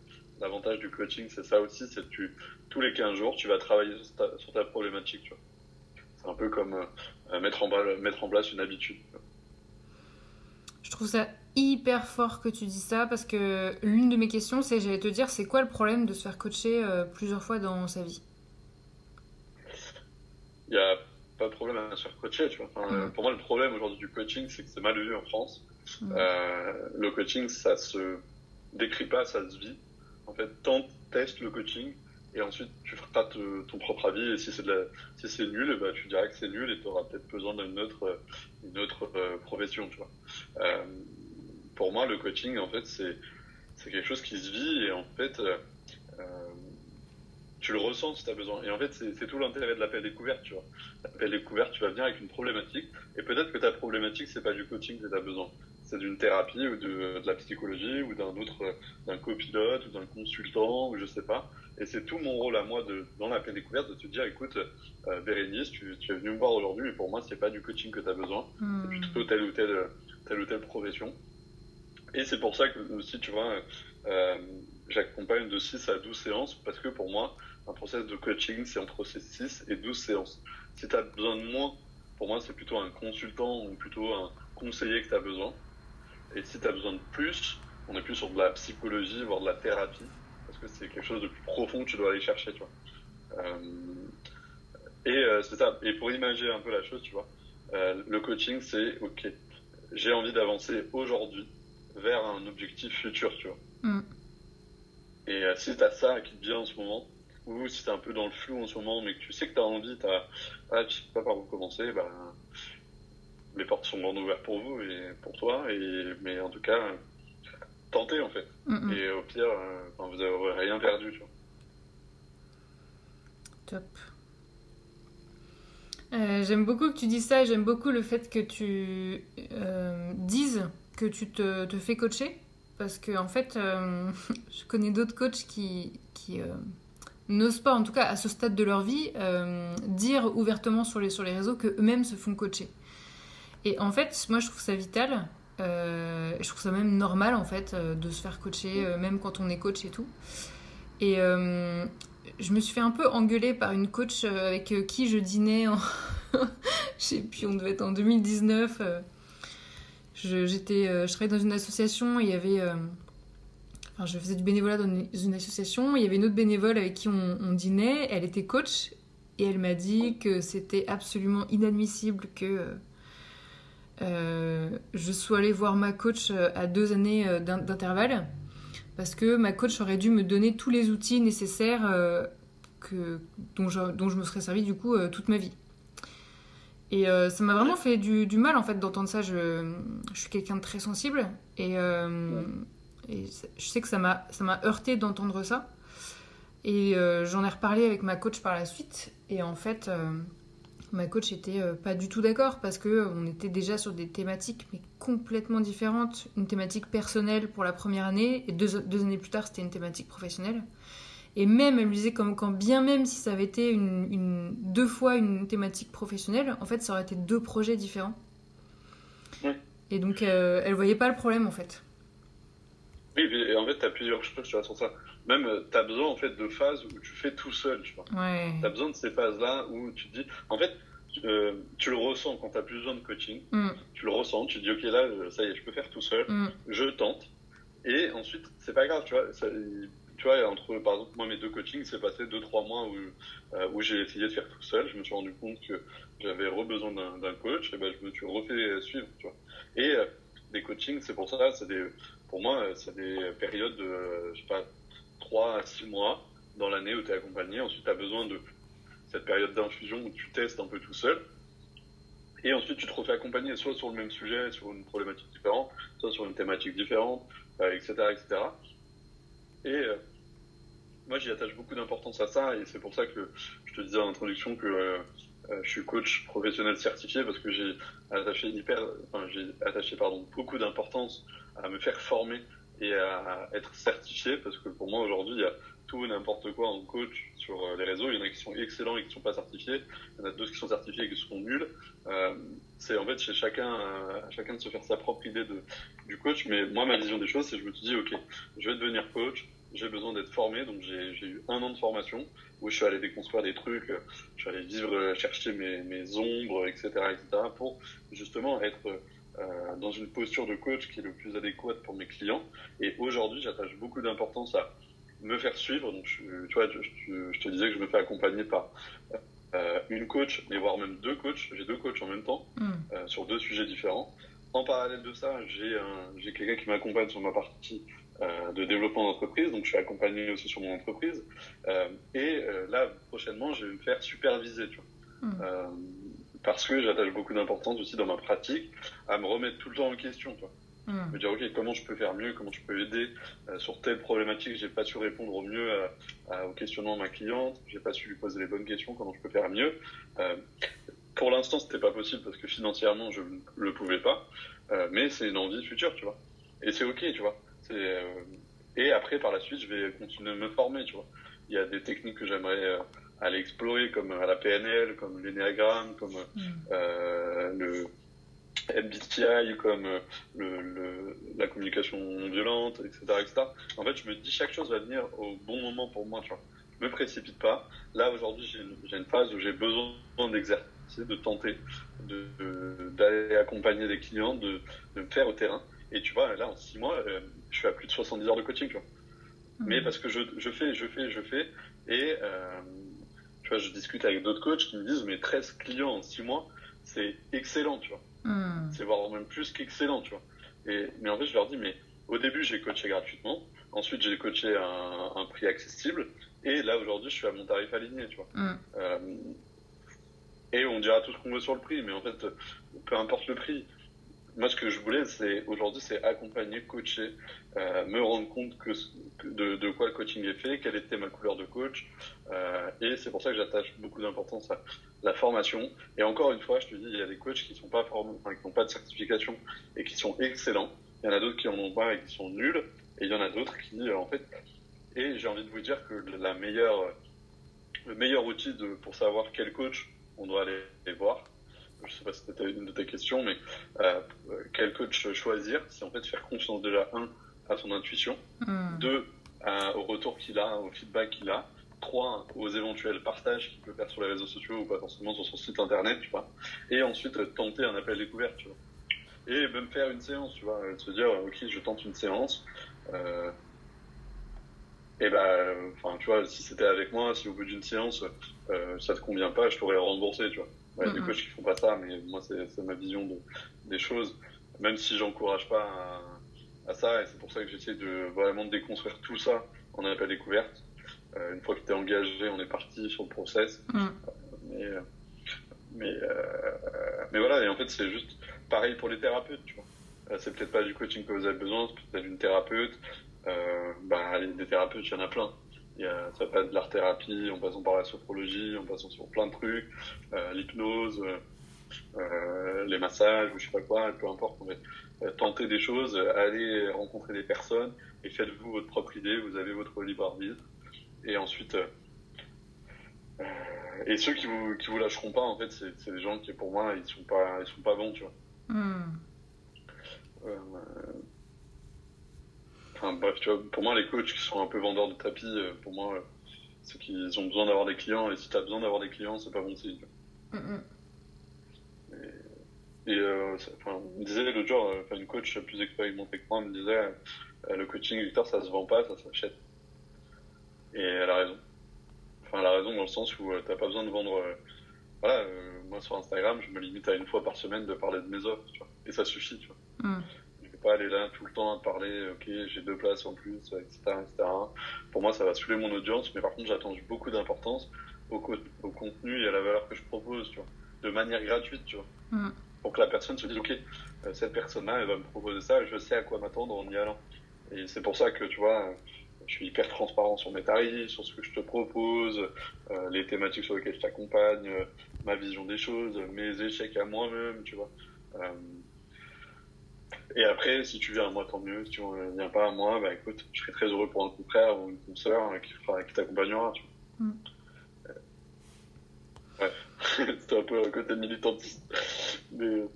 L'avantage du coaching, c'est ça aussi, c'est que tu, tous les 15 jours, tu vas travailler sur ta, problématique. C'est un peu comme euh, mettre, en, mettre en place une habitude. Je trouve ça hyper fort que tu dis ça parce que l'une de mes questions, c'est j'allais te dire, c'est quoi le problème de se faire coacher euh, plusieurs fois dans sa vie? Il y a pas de problème à se faire coacher, tu vois. Mm. Pour moi, le problème aujourd'hui du coaching, c'est que c'est mal vu en France. Mm. Euh, le coaching, ça se décrit pas, ça se vit. En fait, tente, teste le coaching et ensuite tu feras ton propre avis. Et si c'est si c'est nul, bah, tu diras que c'est nul et tu auras peut-être besoin d'une autre, une autre euh, profession, tu vois. Euh, pour moi, le coaching, en fait, c'est, c'est quelque chose qui se vit et en fait, tu le ressens si tu as besoin. Et en fait, c'est tout l'intérêt de l'appel découverte, tu vois. L'appel découverte, tu vas venir avec une problématique, et peut-être que ta problématique, c'est pas du coaching que tu as besoin. C'est d'une thérapie ou de, de, la psychologie ou d'un autre, d'un copilote ou d'un consultant ou je sais pas. Et c'est tout mon rôle à moi de, dans l'appel découverte de te dire, écoute, euh, Bérénice, tu, tu, es venu me voir aujourd'hui, mais pour moi, c'est pas du coaching que tu as besoin. Hmm. C'est plutôt telle ou telle, telle ou telle profession. Et c'est pour ça que aussi, tu vois, euh, j'accompagne de 6 à 12 séances parce que pour moi, un process de coaching, c'est entre 6 et 12 séances. Si tu as besoin de moins, pour moi, c'est plutôt un consultant ou plutôt un conseiller que tu as besoin. Et si tu as besoin de plus, on est plus sur de la psychologie, voire de la thérapie, parce que c'est quelque chose de plus profond que tu dois aller chercher, tu vois. Euh, et euh, c'est ça. Et pour imaginer un peu la chose, tu vois, euh, le coaching, c'est OK, j'ai envie d'avancer aujourd'hui vers un objectif futur, tu vois. Mm. Et si tu as ça qui te vient en ce moment, ou si t'es un peu dans le flou en ce moment, mais que tu sais que t'as envie, t'as, ah, tu sais pas par où commencer, bah, les portes sont grandes ouvertes pour vous et pour toi, et, mais en tout cas, tentez en fait. Et au pire, euh, vous n'aurez rien perdu, tu vois. Top. Euh, j'aime beaucoup que tu dises ça et j'aime beaucoup le fait que tu euh, dises que tu te, te, fais coacher parce que en fait je connais d'autres coachs qui, qui n'osent pas, en tout cas à ce stade de leur vie, dire ouvertement sur les, sur les réseaux qu'eux-mêmes se font coacher. Et en fait, moi je trouve ça vital. je trouve ça même normal en fait de se faire coacher, même quand on est coach et tout. Et je me suis fait un peu engueuler par une coach avec qui je dînais en. je sais plus, on devait être en 2019. Je, j'étais, je travaillais dans une association, il y avait je faisais du bénévolat dans une, association. Il y avait une autre bénévole avec qui on, dînait. Elle était coach et elle m'a dit que c'était absolument inadmissible que euh, je sois allée voir ma coach à deux années euh, d'intervalle parce que ma coach aurait dû me donner tous les outils nécessaires euh, que, dont, je, dont je me serais servi du coup toute ma vie. Et ça m'a vraiment fait du, du, mal en fait d'entendre ça. Je, je suis quelqu'un de très sensible et, et je sais que ça m'a heurté d'entendre ça. Et euh, j'en ai reparlé avec ma coach par la suite. Et en fait, euh, ma coach était euh, pas du tout d'accord parce que on était déjà sur des thématiques mais complètement différentes. Une thématique personnelle pour la première année et deux, deux années plus tard, c'était une thématique professionnelle. Et même, elle me disait comme quand bien même si ça avait été une, une, deux fois une thématique professionnelle, en fait, ça aurait été deux projets différents. Et donc, elle voyait pas le problème en fait. Oui, en fait, tu as plusieurs choses, tu vois, sur ça. Même, euh, tu as besoin, en fait, de phases où tu fais tout seul, tu vois. Ouais. As besoin de ces phases-là où tu te dis... En fait, euh, tu le ressens quand tu as plus besoin de coaching. Mm. Tu le ressens, tu te dis, OK, là, ça y est, je peux faire tout seul. Mm. Je tente. Et ensuite, c'est pas grave, tu vois. tu vois, entre, par exemple, moi, mes deux coachings, c'est passé deux, trois mois où, euh, où j'ai essayé de faire tout seul. Je me suis rendu compte que j'avais re-besoin d'un coach. Et ben, je me suis refait suivre, tu vois. Et des coachings, c'est pour ça, c'est des pour moi, c'est des périodes de, je sais pas, 3 à 6 mois dans l'année où tu es accompagné. Ensuite, tu as besoin de cette période d'infusion où tu testes un peu tout seul. Et ensuite, tu te refais accompagner soit sur le même sujet, sur une problématique différente, soit sur une thématique différente, etc., euh, etc. Et euh, moi, j'y attache beaucoup d'importance à ça. Et c'est pour ça que je te disais en introduction que euh, je suis coach professionnel certifié parce que j'ai attaché hyper, j'ai attaché pardon beaucoup d'importance à me faire former et à être certifié parce que pour moi aujourd'hui il y a tout n'importe quoi en coach sur euh, les réseaux. Il y en a qui sont excellents et qui sont pas certifiés. Il y en a d'autres qui sont certifiés et qui sont nuls. Euh, c'est en fait chez chacun, euh, chacun de se faire sa propre idée de, du coach. Mais moi, ma vision des choses, c'est je me suis dit, ok, je vais devenir coach. J'ai besoin d'être formé, donc j'ai eu un an de formation où je suis allé déconstruire des trucs, je suis allé vivre, chercher mes, mes ombres, etc., etc., pour justement être euh, dans une posture de coach qui est le plus adéquate pour mes clients. Et aujourd'hui, j'attache beaucoup d'importance à me faire suivre. Donc, je, tu vois, je, te disais que je me fais accompagner par euh, une coach, mais voire même deux coachs. J'ai deux coachs en même temps mm. euh, sur deux sujets différents. En parallèle de ça, j'ai quelqu'un qui m'accompagne sur ma partie de développement d'entreprise. Donc, je suis accompagné aussi sur mon entreprise. Et là, prochainement, je vais me faire superviser. Tu vois. Mm parce que j'attache beaucoup d'importance aussi dans ma pratique à me remettre tout le temps en question. Toi. Hmm. Me dire, OK, comment je peux faire mieux, comment je peux aider euh, sur telle problématique, j'ai pas su répondre au mieux à, au questionnement de ma cliente, j'ai pas su lui poser les bonnes questions, comment je peux faire mieux. Euh, pour l'instant, c'était pas possible parce que financièrement, je ne le pouvais pas, euh, mais c'est une envie future, tu vois. Et c'est OK, tu vois. Euh, et après, par la suite, je vais continuer à me former, tu vois. Il y a des techniques que j'aimerais euh, aller explorer, comme à la PNL, comme l'énéagramme, comme mm. euh, le MBTI, comme euh, le, la communication non violente, etc., etc. En fait, je me dis chaque chose va venir au bon moment pour moi, tu vois. Je me précipite pas. Là, aujourd'hui, j'ai une, phase où j'ai besoin d'exercer, de tenter, d'aller de, accompagner des clients, de, de, me faire au terrain. Et tu vois, là, en six mois, euh, je suis à plus de 70 heures de coaching, tu vois. Mm. Mais parce que je, je, fais, je fais, je fais, et euh, vois, je discute avec d'autres coachs qui me disent, mais 13 clients en 6 mois, c'est excellent, tu vois. Hmm. C'est voire même plus qu'excellent, tu vois. Et, mais en fait, je leur dis, mais au début, j'ai coaché gratuitement. Ensuite, j'ai coaché à un, prix accessible. Et là, aujourd'hui, je suis à mon tarif aligné, tu vois. Hmm. Euh, et on dira tout ce qu'on veut sur le prix, mais en fait, peu importe le prix, moi, ce que je voulais, c'est aujourd'hui, c'est accompagner, coacher, euh, me rendre compte que, de, quoi le coaching est fait, quelle était ma couleur de coach, euh, et c'est pour ça que j'attache beaucoup d'importance à la formation. Et encore une fois, je te dis, il y a des coachs qui sont pas n'ont pas de certification et qui sont excellents. Il y en a d'autres qui en ont pas et qui sont nuls, et il y en a d'autres qui, en fait, et j'ai envie de vous dire que la meilleure le meilleur outil de, pour savoir quel coach on doit aller voir. Je sais pas si c'était une de tes questions, mais euh, quel coach choisir C'est en fait faire confiance déjà, un, à son intuition, Hmm. deux, à- au retour qu'il a, au feedback qu'il a, trois, aux éventuels partages qu'il peut faire sur les réseaux sociaux ou pas forcément sur son site internet, tu vois. Et ensuite, euh, tenter un appel découverte, tu vois. Et même faire une séance, tu vois. euh, Se dire, ok, je tente une séance. Euh, et ben, enfin, tu vois, si c'était avec moi, si au bout d'une séance, euh, ça te convient pas, je t'aurais remboursé, tu vois. Ouais, des Mhm. coachs qui font pas ça, mais moi, c'est c'est ma vision de, des choses. Même si j'encourage pas à, à ça, et c'est pour ça que j'essaie de vraiment déconstruire tout ça en appel découverte. Euh, une fois que t'es engagé, on est parti sur le process. Hmm. Mais, euh, mais, euh, mais voilà, et en fait, c'est juste pareil pour les thérapeutes, tu vois. Euh, C'est peut-être pas du coaching que vous avez besoin, c'est peut-être d'une thérapeute. Euh, bah, les- des thérapeutes, il y en a plein. Il y a, ça peut être de l'art-thérapie, en passant par la sophrologie, en passant sur plein de trucs, euh, l'hypnose, euh, les massages, ou je sais pas quoi, peu importe. Euh, tentez des choses, allez rencontrer des personnes, et faites-vous votre propre idée, vous avez votre libre arbitre. Et ensuite, euh, et ceux qui vous, qui vous lâcheront pas, en fait, c'est c'est des gens qui, pour moi, ils sont pas, ils sont pas bons, tu vois. Hmm. Euh, Enfin, bref, tu vois, pour moi, les coachs qui sont un peu vendeurs de tapis, euh, pour moi, euh, c'est qu'ils ont besoin d'avoir des clients, et si t'as besoin d'avoir des clients, c'est pas bon signe. tu vois. Hmm, hmm. Et euh, enfin, me disait l'autre jour, enfin, une coach plus expérimentée que moi me disait, euh, le coaching, Victor, ça se vend pas, ça s'achète. Et elle a raison. Enfin, elle a raison dans le sens où euh, t'as pas besoin de vendre. voilà, moi sur Instagram, je me limite à une fois par semaine de parler de mes offres, tu vois. Et ça suffit, tu vois. Hmm. Pas aller là tout le temps à parler, ok, j'ai deux places en plus, etc., etc. Pour moi, ça va saouler mon audience, mais par contre, j'attends beaucoup d'importance au, co- au contenu et à la valeur que je propose, tu vois. De manière gratuite, tu vois. Mm. Pour que la personne se dise, ok, euh, cette personne-là, elle va me proposer ça, je sais à quoi m'attendre en y allant. Et c'est pour ça que, tu vois, je suis hyper transparent sur mes tarifs, sur ce que je te propose, euh, les thématiques sur lesquelles je t'accompagne, euh, ma vision des choses, mes échecs à moi-même, tu vois. Euh, et après, si tu viens à moi, tant mieux. Si tu ne viens pas à moi, bah écoute, je serai très heureux pour un confrère ou une consoeur hein, qui, fera, qui t'accompagnera. Tu vois. Mm. Euh, ouais, c'était un peu un côté militantiste. Mais euh,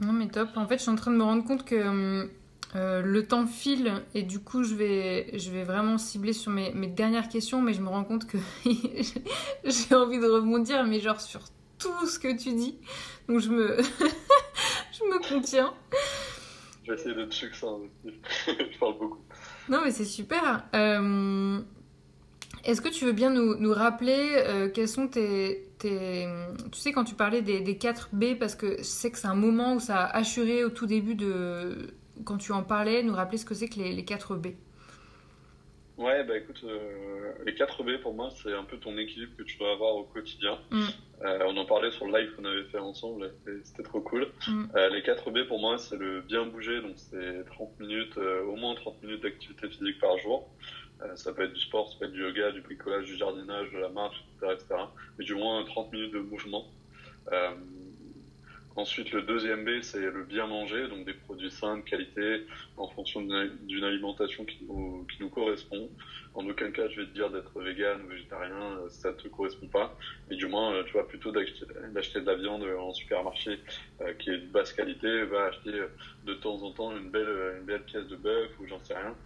Non mais top. En fait, je suis en train de me rendre compte que hum, euh, le temps file et du coup, je vais, je vais vraiment cibler sur mes, mes dernières questions, mais je me rends compte que j'ai envie de rebondir, mais genre sur tout ce que tu dis. Donc je me, je me contiens. je vais essayer d'être succinct je parle beaucoup. Non mais c'est super. Euh, Est-ce que tu veux bien nous, nous rappeler euh, quels sont tes, tes... Tu sais quand tu parlais des, des 4 B, parce que je sais que c'est un moment où ça a assuré au tout début de... Quand tu en parlais, nous rappeler ce que c'est que les, les 4 B. Ouais, bah écoute, euh, les 4 B pour moi, c'est un peu ton équilibre que tu dois avoir au quotidien. Mm. Euh, on en parlait sur le live qu'on avait fait ensemble, c'était trop cool. Mm. Euh, les 4 B pour moi, c'est le bien bouger, donc c'est 30 minutes, euh, au moins 30 minutes d'activité physique par jour. Euh, ça peut être du sport, ça peut être du yoga, du bricolage, du jardinage, de la marche, etc. etc. mais du moins 30 minutes de mouvement. Ensuite, le deuxième B, c'est le bien manger, donc des produits sains, de qualité, en fonction d'une alimentation qui nous, correspond. En aucun cas, je vais te dire d'être vegan ou végétarien, euh, ça te correspond pas. Mais du moins, euh, tu vois, plutôt d'acheter de la viande en supermarché euh, qui est de basse qualité, va acheter de temps en temps une belle pièce de bœuf ou j'en sais rien.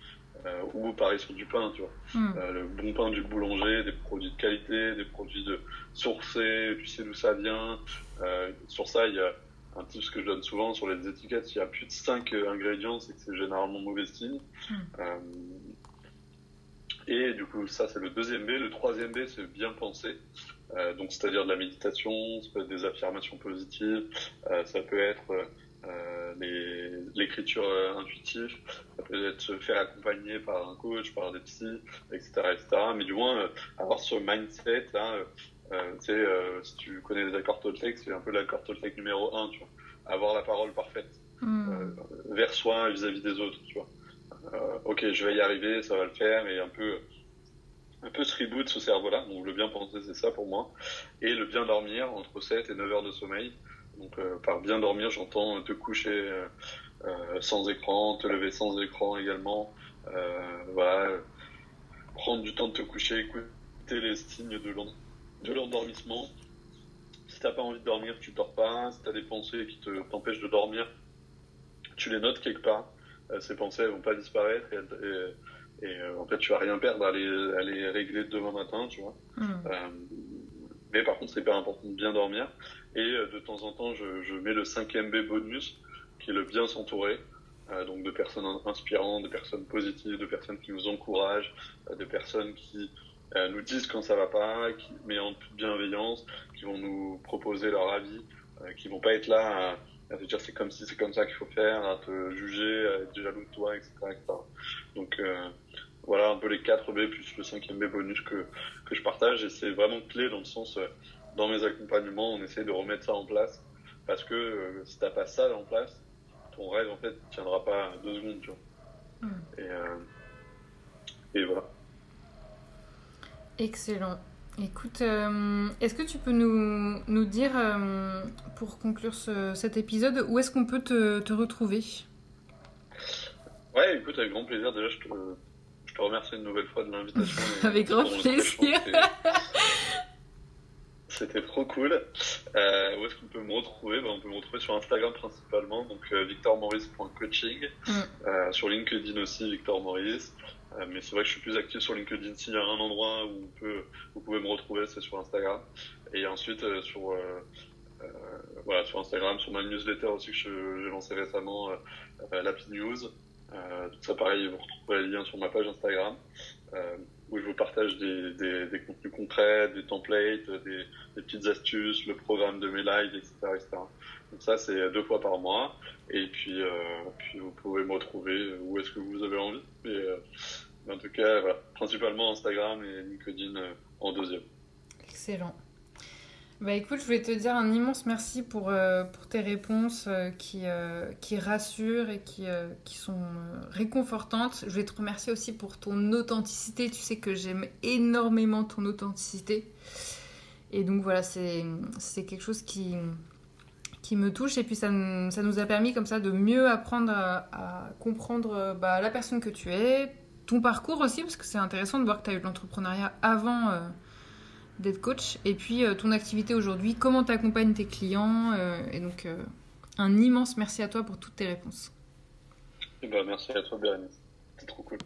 Euh, ou pareil sur du pain, tu vois. Mm. Euh, le bon pain du boulanger, des produits de qualité, des produits de sourcés, tu sais d'où ça vient. Euh, sur ça, il y a un tip que je donne souvent sur les étiquettes, il y a plus de 5 ingrédients, c'est que c'est généralement mauvais signe. Mm. Euh, et du coup, ça c'est le deuxième B. Le troisième B, c'est bien penser. Euh, donc, c'est-à-dire de la méditation, ça peut être des affirmations positives, euh, ça peut être euh, l'écriture euh, intuitive, ça peut être se faire accompagner par un coach, par des psys, etc., etc. Mais du moins, euh, avoir ce mindset là, euh, tu sais, si tu connais les accords Toltec, c'est un peu l'accord Toltec numéro 1, tu vois. Avoir la parole parfaite Mm. euh, vers soi et vis-à-vis des autres, tu vois. Ok, je vais y arriver, ça va le faire, et un peu, un peu ce reboot ce cerveau-là. Donc le bien penser, c'est ça pour moi. Et le bien dormir, entre 7 et 9 heures de sommeil. Donc euh, par bien dormir, j'entends te coucher euh, euh, sans écran, te lever sans écran également. Euh, voilà, prendre du temps de te coucher, écouter les signes de l'endormissement. Si t'as pas envie de dormir, tu dors pas. Si t'as des pensées qui t'empêchent de dormir, tu les notes quelque part. Euh, ces pensées, elles vont pas disparaître et, euh, en fait, tu vas rien perdre à les, les régler demain matin, tu vois. Hmm. Euh, mais par contre, c'est hyper important de bien dormir. Et de temps en temps, je, je mets le 5MB bonus, qui est le bien s'entourer. donc de personnes inspirantes, de personnes positives, de personnes qui nous encouragent, de personnes qui nous disent quand ça va pas, qui, mais en toute bienveillance, qui vont nous proposer leur avis, qui vont pas être là à à te dire c'est comme si c'est comme ça qu'il faut faire, à te juger, à être jaloux de toi, etc. Donc euh, voilà un peu les 4 B plus le 5 B bonus que, que je partage et c'est vraiment clé dans le sens, euh, dans mes accompagnements, on essaie de remettre ça en place parce que euh, si t'as pas ça en place, ton rêve en fait tiendra pas deux secondes, tu vois. Hmm. Et, et voilà. Excellent. Écoute, euh, est-ce que tu peux nous, nous dire, euh, pour conclure cet épisode, où est-ce qu'on peut te, te, retrouver? Ouais, écoute, avec grand plaisir. Déjà, je te, je te remercie une nouvelle fois de l'invitation. avec grand plaisir. C'était trop cool. Euh, où est-ce qu'on peut me retrouver? Ben, On peut me retrouver sur Instagram principalement, donc victormaurice.coaching. Mm. sur LinkedIn aussi, Victor Maurice. Euh, mais c'est vrai que je suis plus actif sur LinkedIn. S'il y a un endroit où on peut, vous pouvez me retrouver, c'est sur Instagram. Et ensuite, euh, sur, euh, voilà, sur Instagram, sur ma newsletter aussi que j'ai lancé récemment, l'Happy News. tout ça, pareil, vous retrouverez le lien sur ma page Instagram, où je vous partage des, contenus concrets, des templates, des, petites astuces, le programme de mes lives, etc. Donc ça, c'est deux fois par mois. Et puis, euh, puis vous pouvez me retrouver où est-ce que vous avez envie. Mais, euh, en tout cas, principalement Instagram et LinkedIn euh, en deuxième. Excellent. Bah écoute, je voulais te dire un immense merci pour, pour tes réponses qui, qui rassurent et qui, qui sont réconfortantes. Je voulais te remercier aussi pour ton authenticité. Tu sais que j'aime énormément ton authenticité. Et donc voilà, c'est quelque chose qui, qui me touche et puis ça, ça, nous a permis comme ça de mieux apprendre à, comprendre euh, bah, la personne que tu es, ton parcours aussi parce que c'est intéressant de voir que tu as eu de l'entrepreneuriat avant euh, d'être coach, et puis euh, ton activité aujourd'hui, comment tu accompagnes tes clients. Euh, et donc, euh, un immense merci à toi pour toutes tes réponses. Eh ben, merci à toi, Bérénice. C'était trop cool.